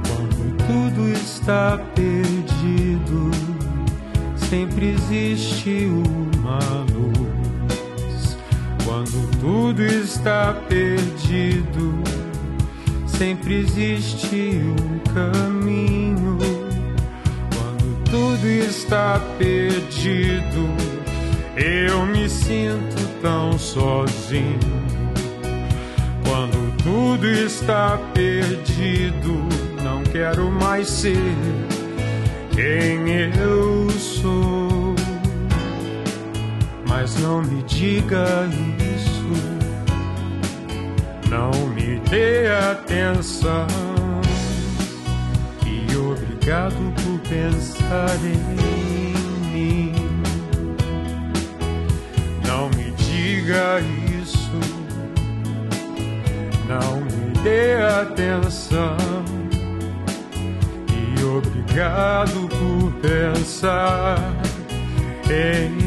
Quando tudo está perdido, sempre existe uma luz. Quando tudo está perdido, sempre existe um caminho. Quando tudo está perdido, eu me sinto tão sozinho. Quando tudo está perdido, não quero mais ser quem eu sou. Mas não me diga isso, não me dê atenção. E obrigado por pensar em diga isso, não me dê atenção. E obrigado por pensar em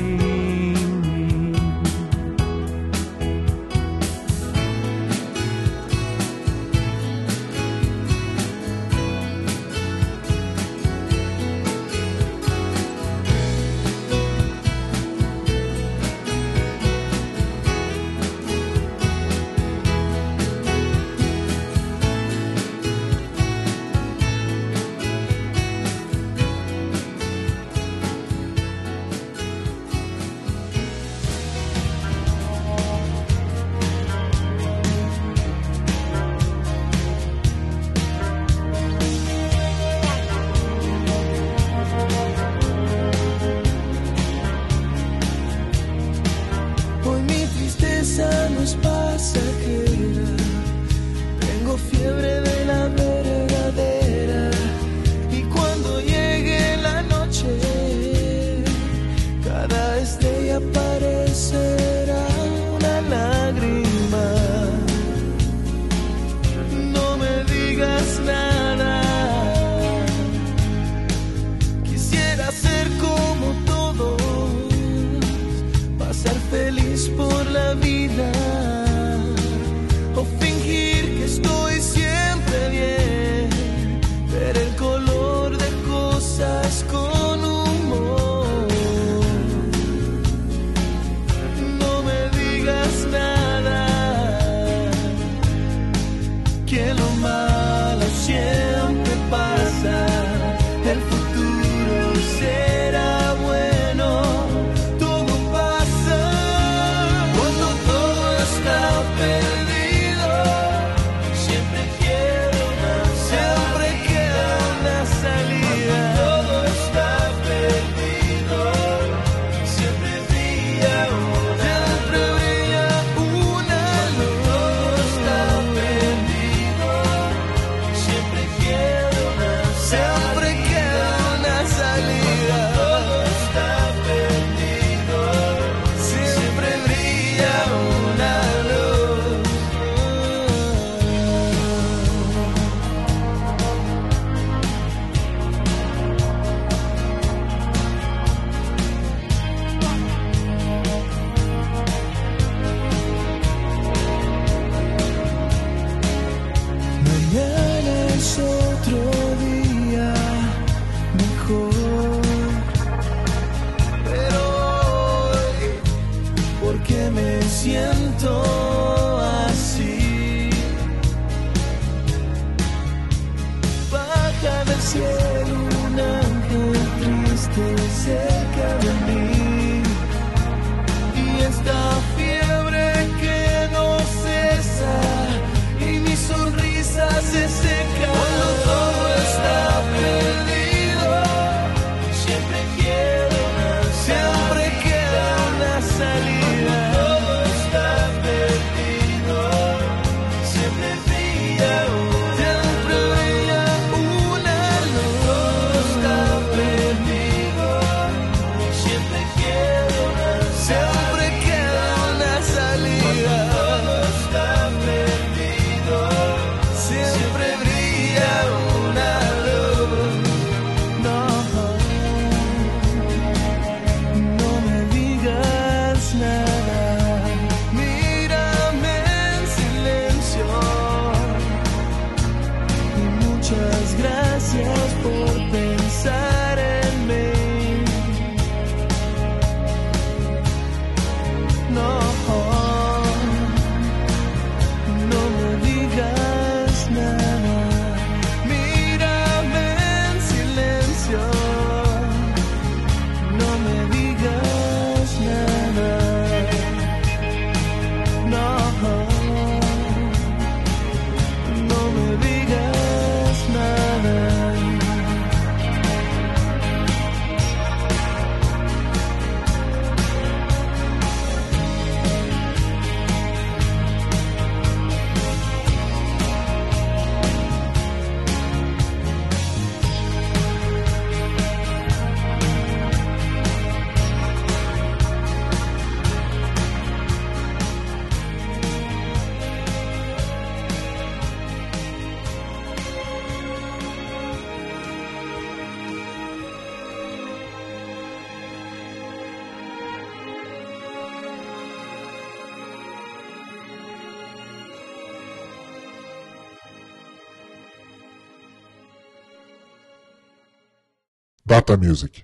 Data Music.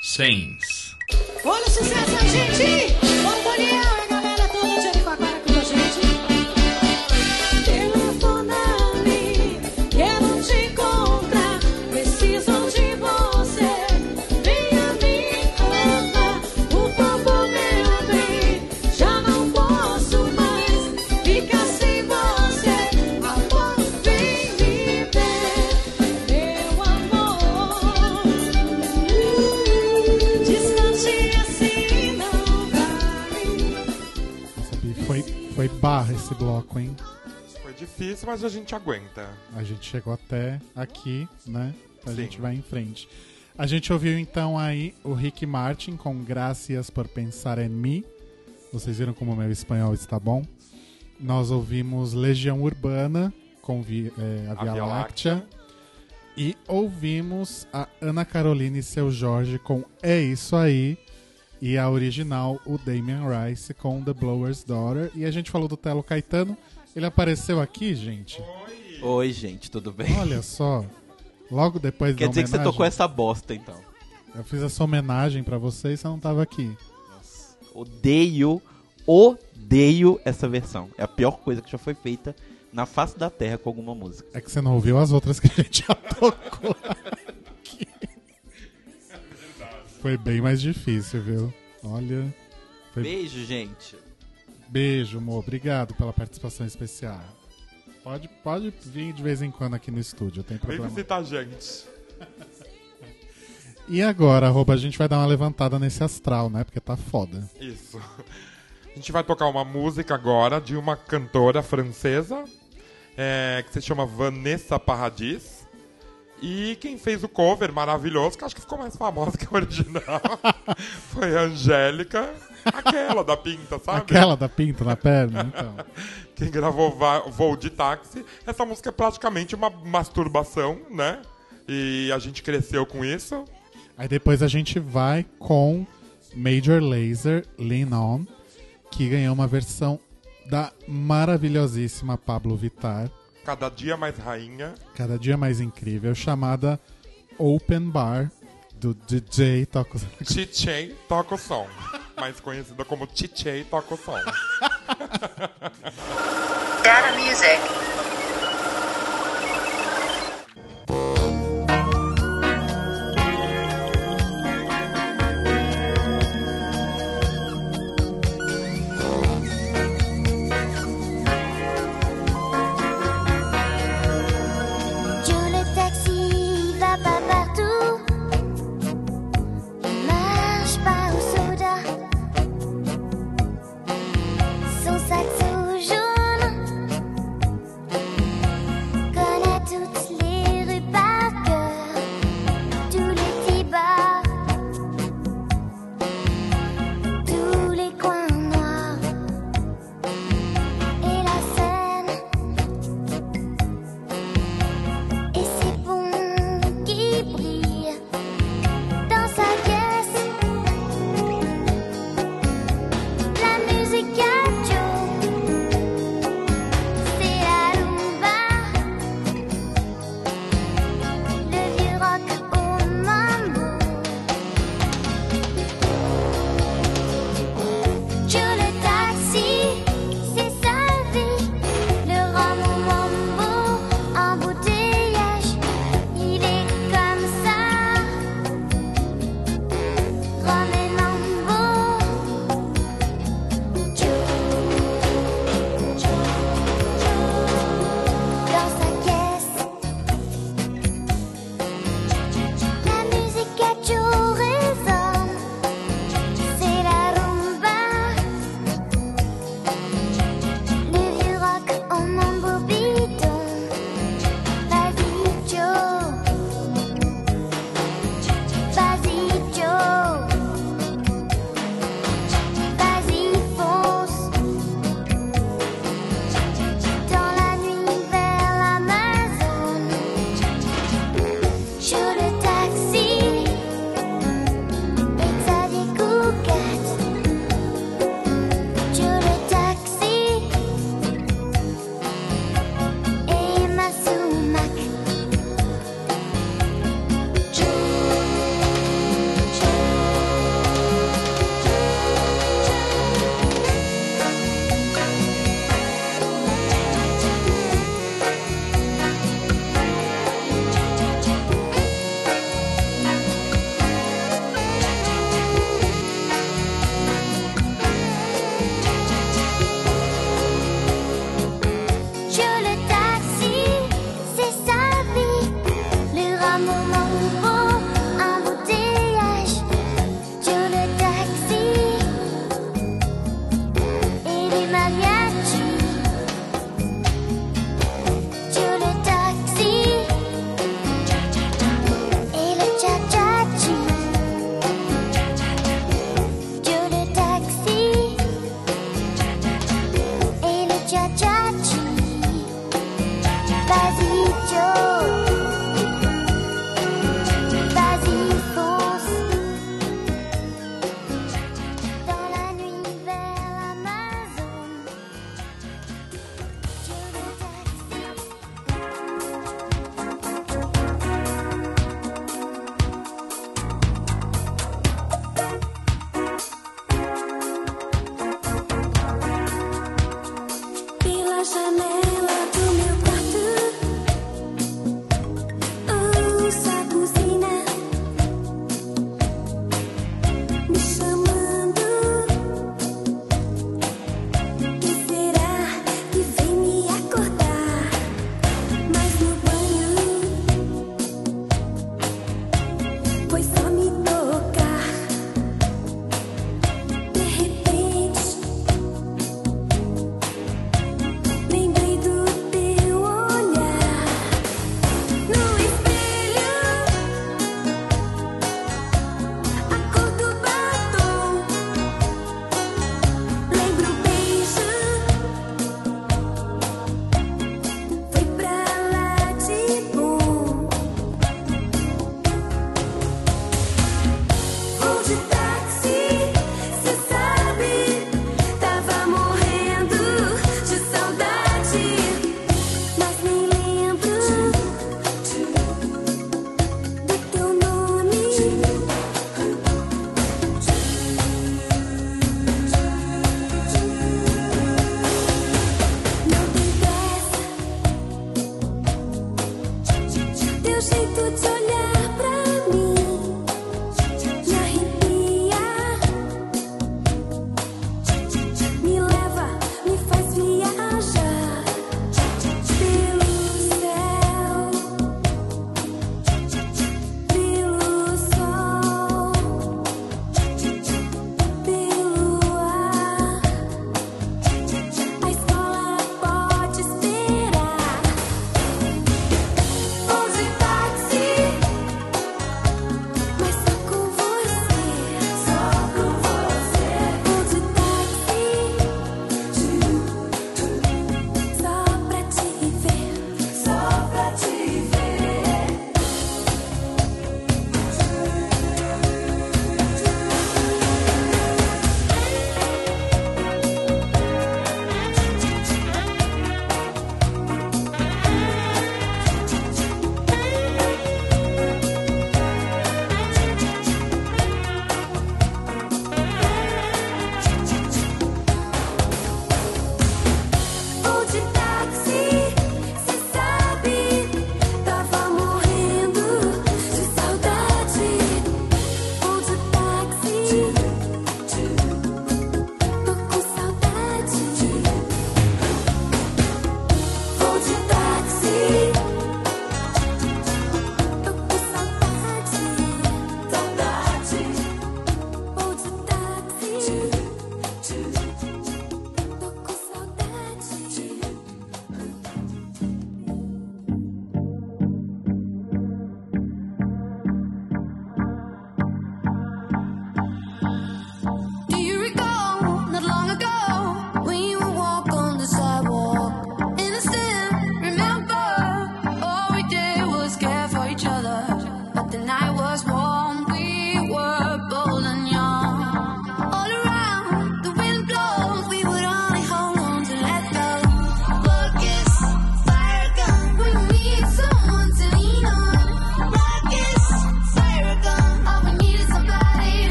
Scenes. Olha o sucesso aí, gente! Esse bloco, hein? Foi difícil, mas a gente aguenta. A gente chegou até aqui, né? A Sim. gente vai em frente. A gente ouviu então aí o Rick Martin com Gracias por Pensar em Mim. Vocês viram como o meu espanhol está bom? Nós ouvimos Legião Urbana com Vi- é, a Via, Via Láctea. E ouvimos a Ana Carolina e seu Jorge com É Isso Aí. E a original, o Damian Rice com The Blower's Daughter. E a gente falou do Telo Caetano. Ele apareceu aqui, gente. Oi, gente, tudo bem? Olha só. Logo depois Quer da dizer que você tocou essa bosta, então. Eu fiz essa homenagem pra você e você não tava aqui. Odeio, odeio essa versão. É a pior coisa que já foi feita na face da Terra com alguma música. É que você não ouviu as outras que a gente já tocou. Foi bem mais difícil, viu? Olha. Foi... Beijo, gente. Beijo, amor. Obrigado pela participação especial. Pode, pode vir de vez em quando aqui no estúdio, tem Vem problema. visitar a gente. E agora, arroba, a gente vai dar uma levantada nesse astral, né? Porque tá foda. Isso. A gente vai tocar uma música agora de uma cantora francesa é, que se chama Vanessa Paradis. E quem fez o cover maravilhoso, que acho que ficou mais famosa que a original, foi a Angélica, aquela da pinta, sabe? Aquela da pinta na perna, então. Quem gravou Voo de Táxi. Essa música é praticamente uma masturbação, né? E a gente cresceu com isso. Aí depois a gente vai com Major Lazer, Lean On, que ganhou uma versão da maravilhosíssima Pablo Vittar, Cada dia mais rainha. cada dia mais incrível, chamada Open Bar, do DJ Toco. Chichei toca o som. Mais conhecida como Chichei toca o som. Data Music.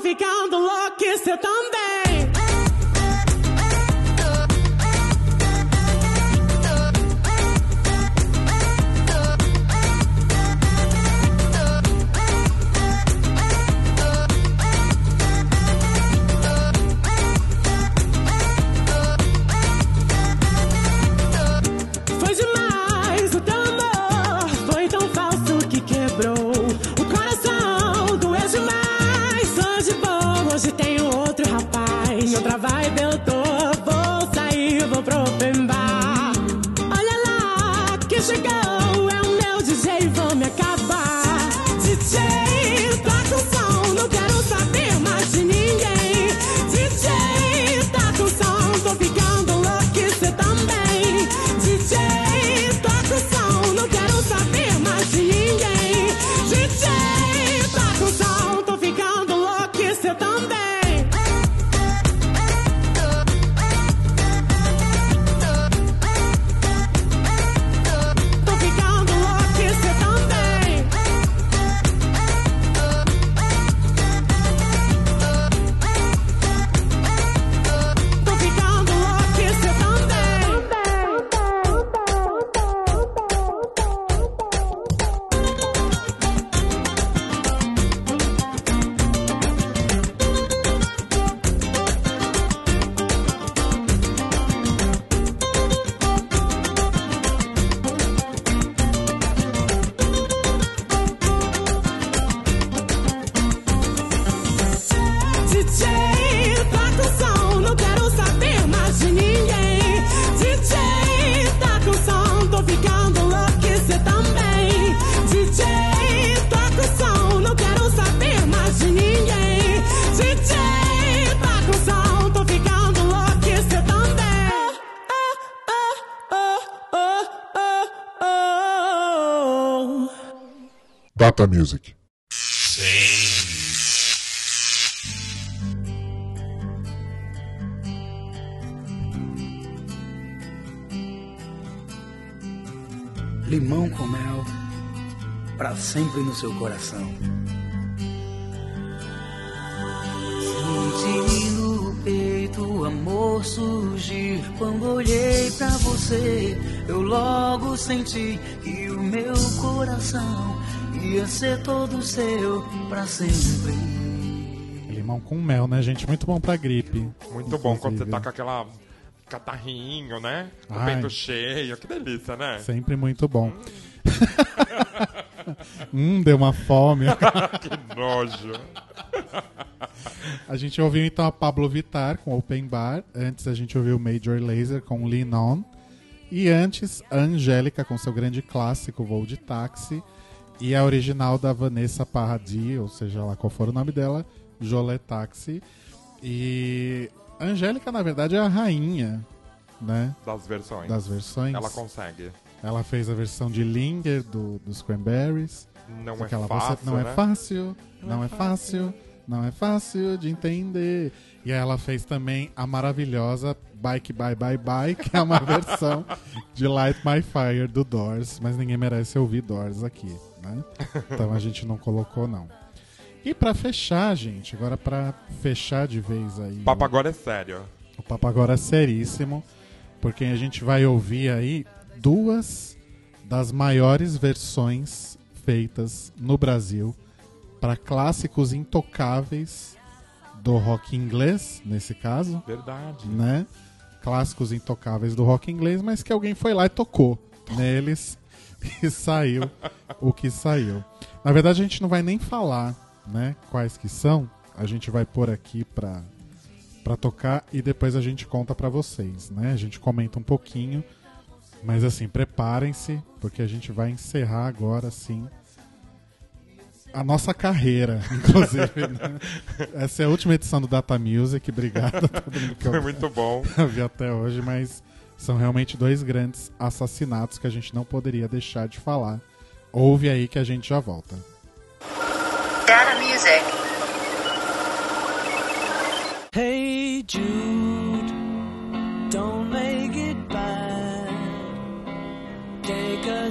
Ficando louco, cê também. Foi seu coração. Senti no peito o amor surgir quando olhei pra você. Eu logo senti que o meu coração ia ser todo seu pra sempre. Limão com mel, né, gente? Muito bom pra gripe. Muito bom quando você Inclusive. tá com aquela catarrinho, né? Com o peito cheio. Que delícia, né? Sempre muito bom. hum, deu uma fome. que nojo. A gente ouviu então a Pablo Vittar com Open Bar. Antes a gente ouviu Major Lazer com Lean On. E antes a Angélica com seu grande clássico Voo de Táxi. E a original da Vanessa Paradis, ou seja lá qual for o nome dela, Jolé Táxi. E a Angélica, na verdade, é a rainha, né? Das versões. Das versões. Ela consegue. Ela fez a versão de Linger do, dos Cranberries. Não é Aquela fácil, você- não é né? fácil, não, é fácil, não é fácil de entender. E aí ela fez também a maravilhosa Bike Bye Bye Bye, que é uma versão de Light My Fire do Doors, mas ninguém merece ouvir Doors aqui, né? Então a gente não colocou não. E pra fechar, gente, agora pra fechar de vez aí. O papo agora é sério. O papo agora é seríssimo, porque a gente vai ouvir aí duas das maiores versões feitas no Brasil para clássicos intocáveis do rock inglês, nesse caso. Verdade. Né? Clássicos intocáveis do rock inglês, mas que alguém foi lá e tocou neles e saiu o que saiu. Na verdade, a gente não vai nem falar né, quais que são. A gente vai pôr aqui para para tocar e depois a gente conta para vocês, né? A gente comenta um pouquinho, mas assim, preparem-se, porque a gente vai encerrar agora sim a nossa carreira, inclusive. Né? Essa é a última edição do Data Music. Obrigado a todo mundo que Foi eu, muito bom. vi até hoje, mas são realmente dois grandes assassinatos que a gente não poderia deixar de falar. Ouve aí que a gente já volta. Data Music. Hey Jude.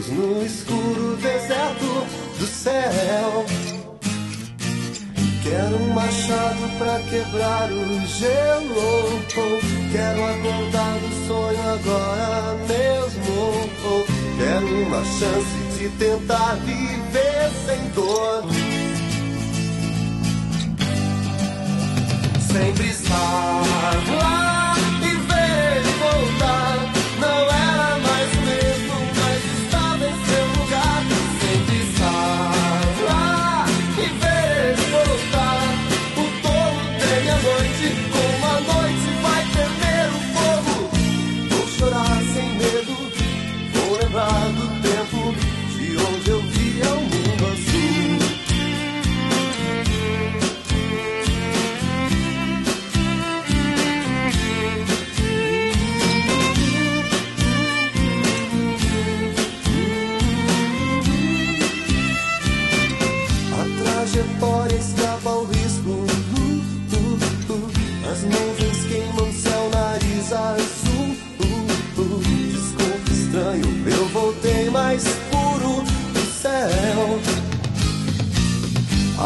Jesus no escuro.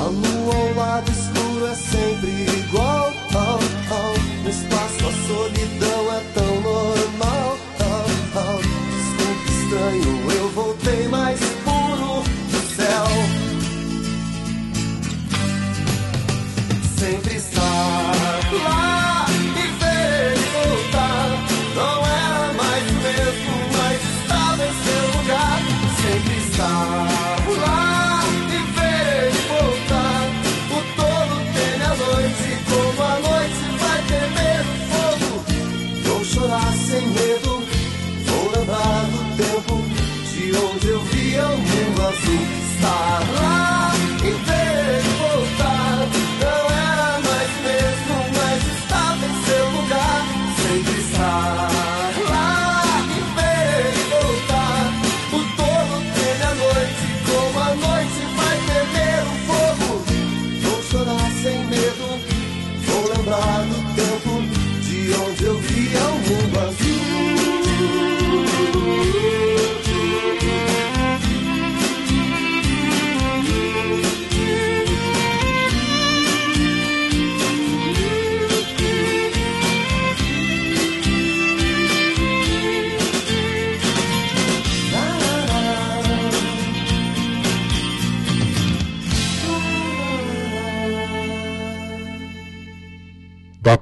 A lua ao lado escuro é sempre igual. Oh, oh, oh. no espaço a solidão.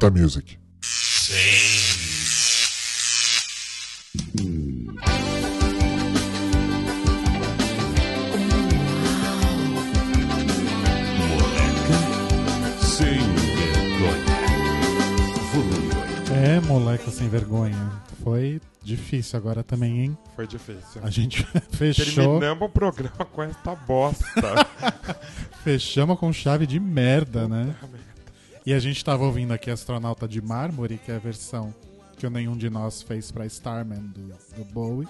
Mata Music. É, moleque sem vergonha. Foi difícil agora também, hein? Foi difícil. A gente fechou. Terminamos o programa com esta bosta. Fechamos com chave de merda, né? Merda. E a gente tava ouvindo aqui Astronauta de Mármore, que é a versão que nenhum de nós fez pra Starman do, do Bowie.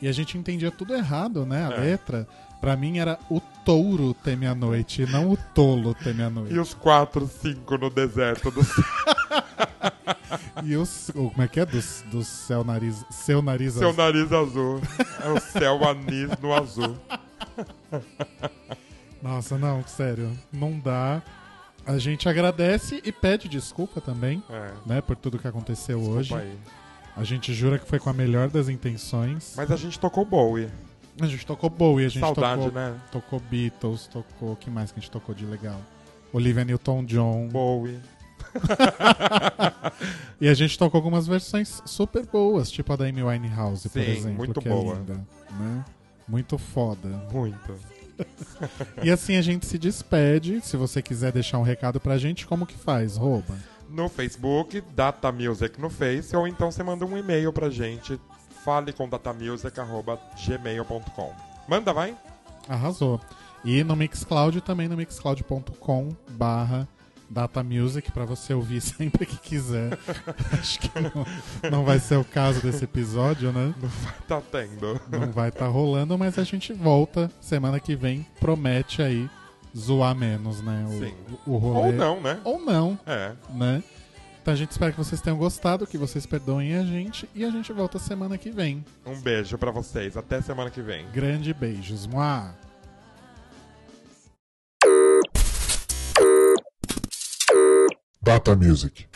E a gente entendia tudo errado, né? A É. letra. Pra mim era o touro teme a noite, não o tolo teme a noite. e os quatro, cinco no deserto do céu. E os. o- Como é que é? Do, do céu nariz. Seu nariz Seu azul. nariz azul. É o céu anis no azul. Nossa, não, sério. Não dá. A gente agradece e pede desculpa também, É. né? Por tudo que aconteceu Desculpa hoje. aí. A gente jura que foi com a melhor das intenções. Mas a gente tocou Bowie. A gente tocou Bowie, a gente Saudade, tocou, né? tocou Beatles, tocou. O que mais que a gente tocou de legal? Olivia Newton-John. Bowie. e a gente tocou algumas versões super boas, tipo a da Amy Winehouse, por Sim, exemplo. muito que boa. É linda, né? Muito foda. Muito. E assim a gente se despede. Se você quiser deixar um recado pra gente, como que faz? Rouba. No Facebook, Data Music no Face, ou então você manda um e-mail pra gente, fale com datamusic.gmail.com. Manda, vai? Arrasou. E no Mixcloud também no mixcloud.com barra datamusic pra você ouvir sempre que quiser. Acho que não, não vai ser o caso desse episódio, né? Não vai tá tendo. Não vai estar rolando, mas a gente volta semana que vem. Promete aí zoar menos, né? O, Sim. o, rolê. Ou não, né? Ou não. É. Né? Então a gente espera que vocês tenham gostado, que vocês perdoem a gente e a gente volta semana que vem. Um beijo pra vocês. Até semana que vem. Grande beijos. Mua. Tata Music.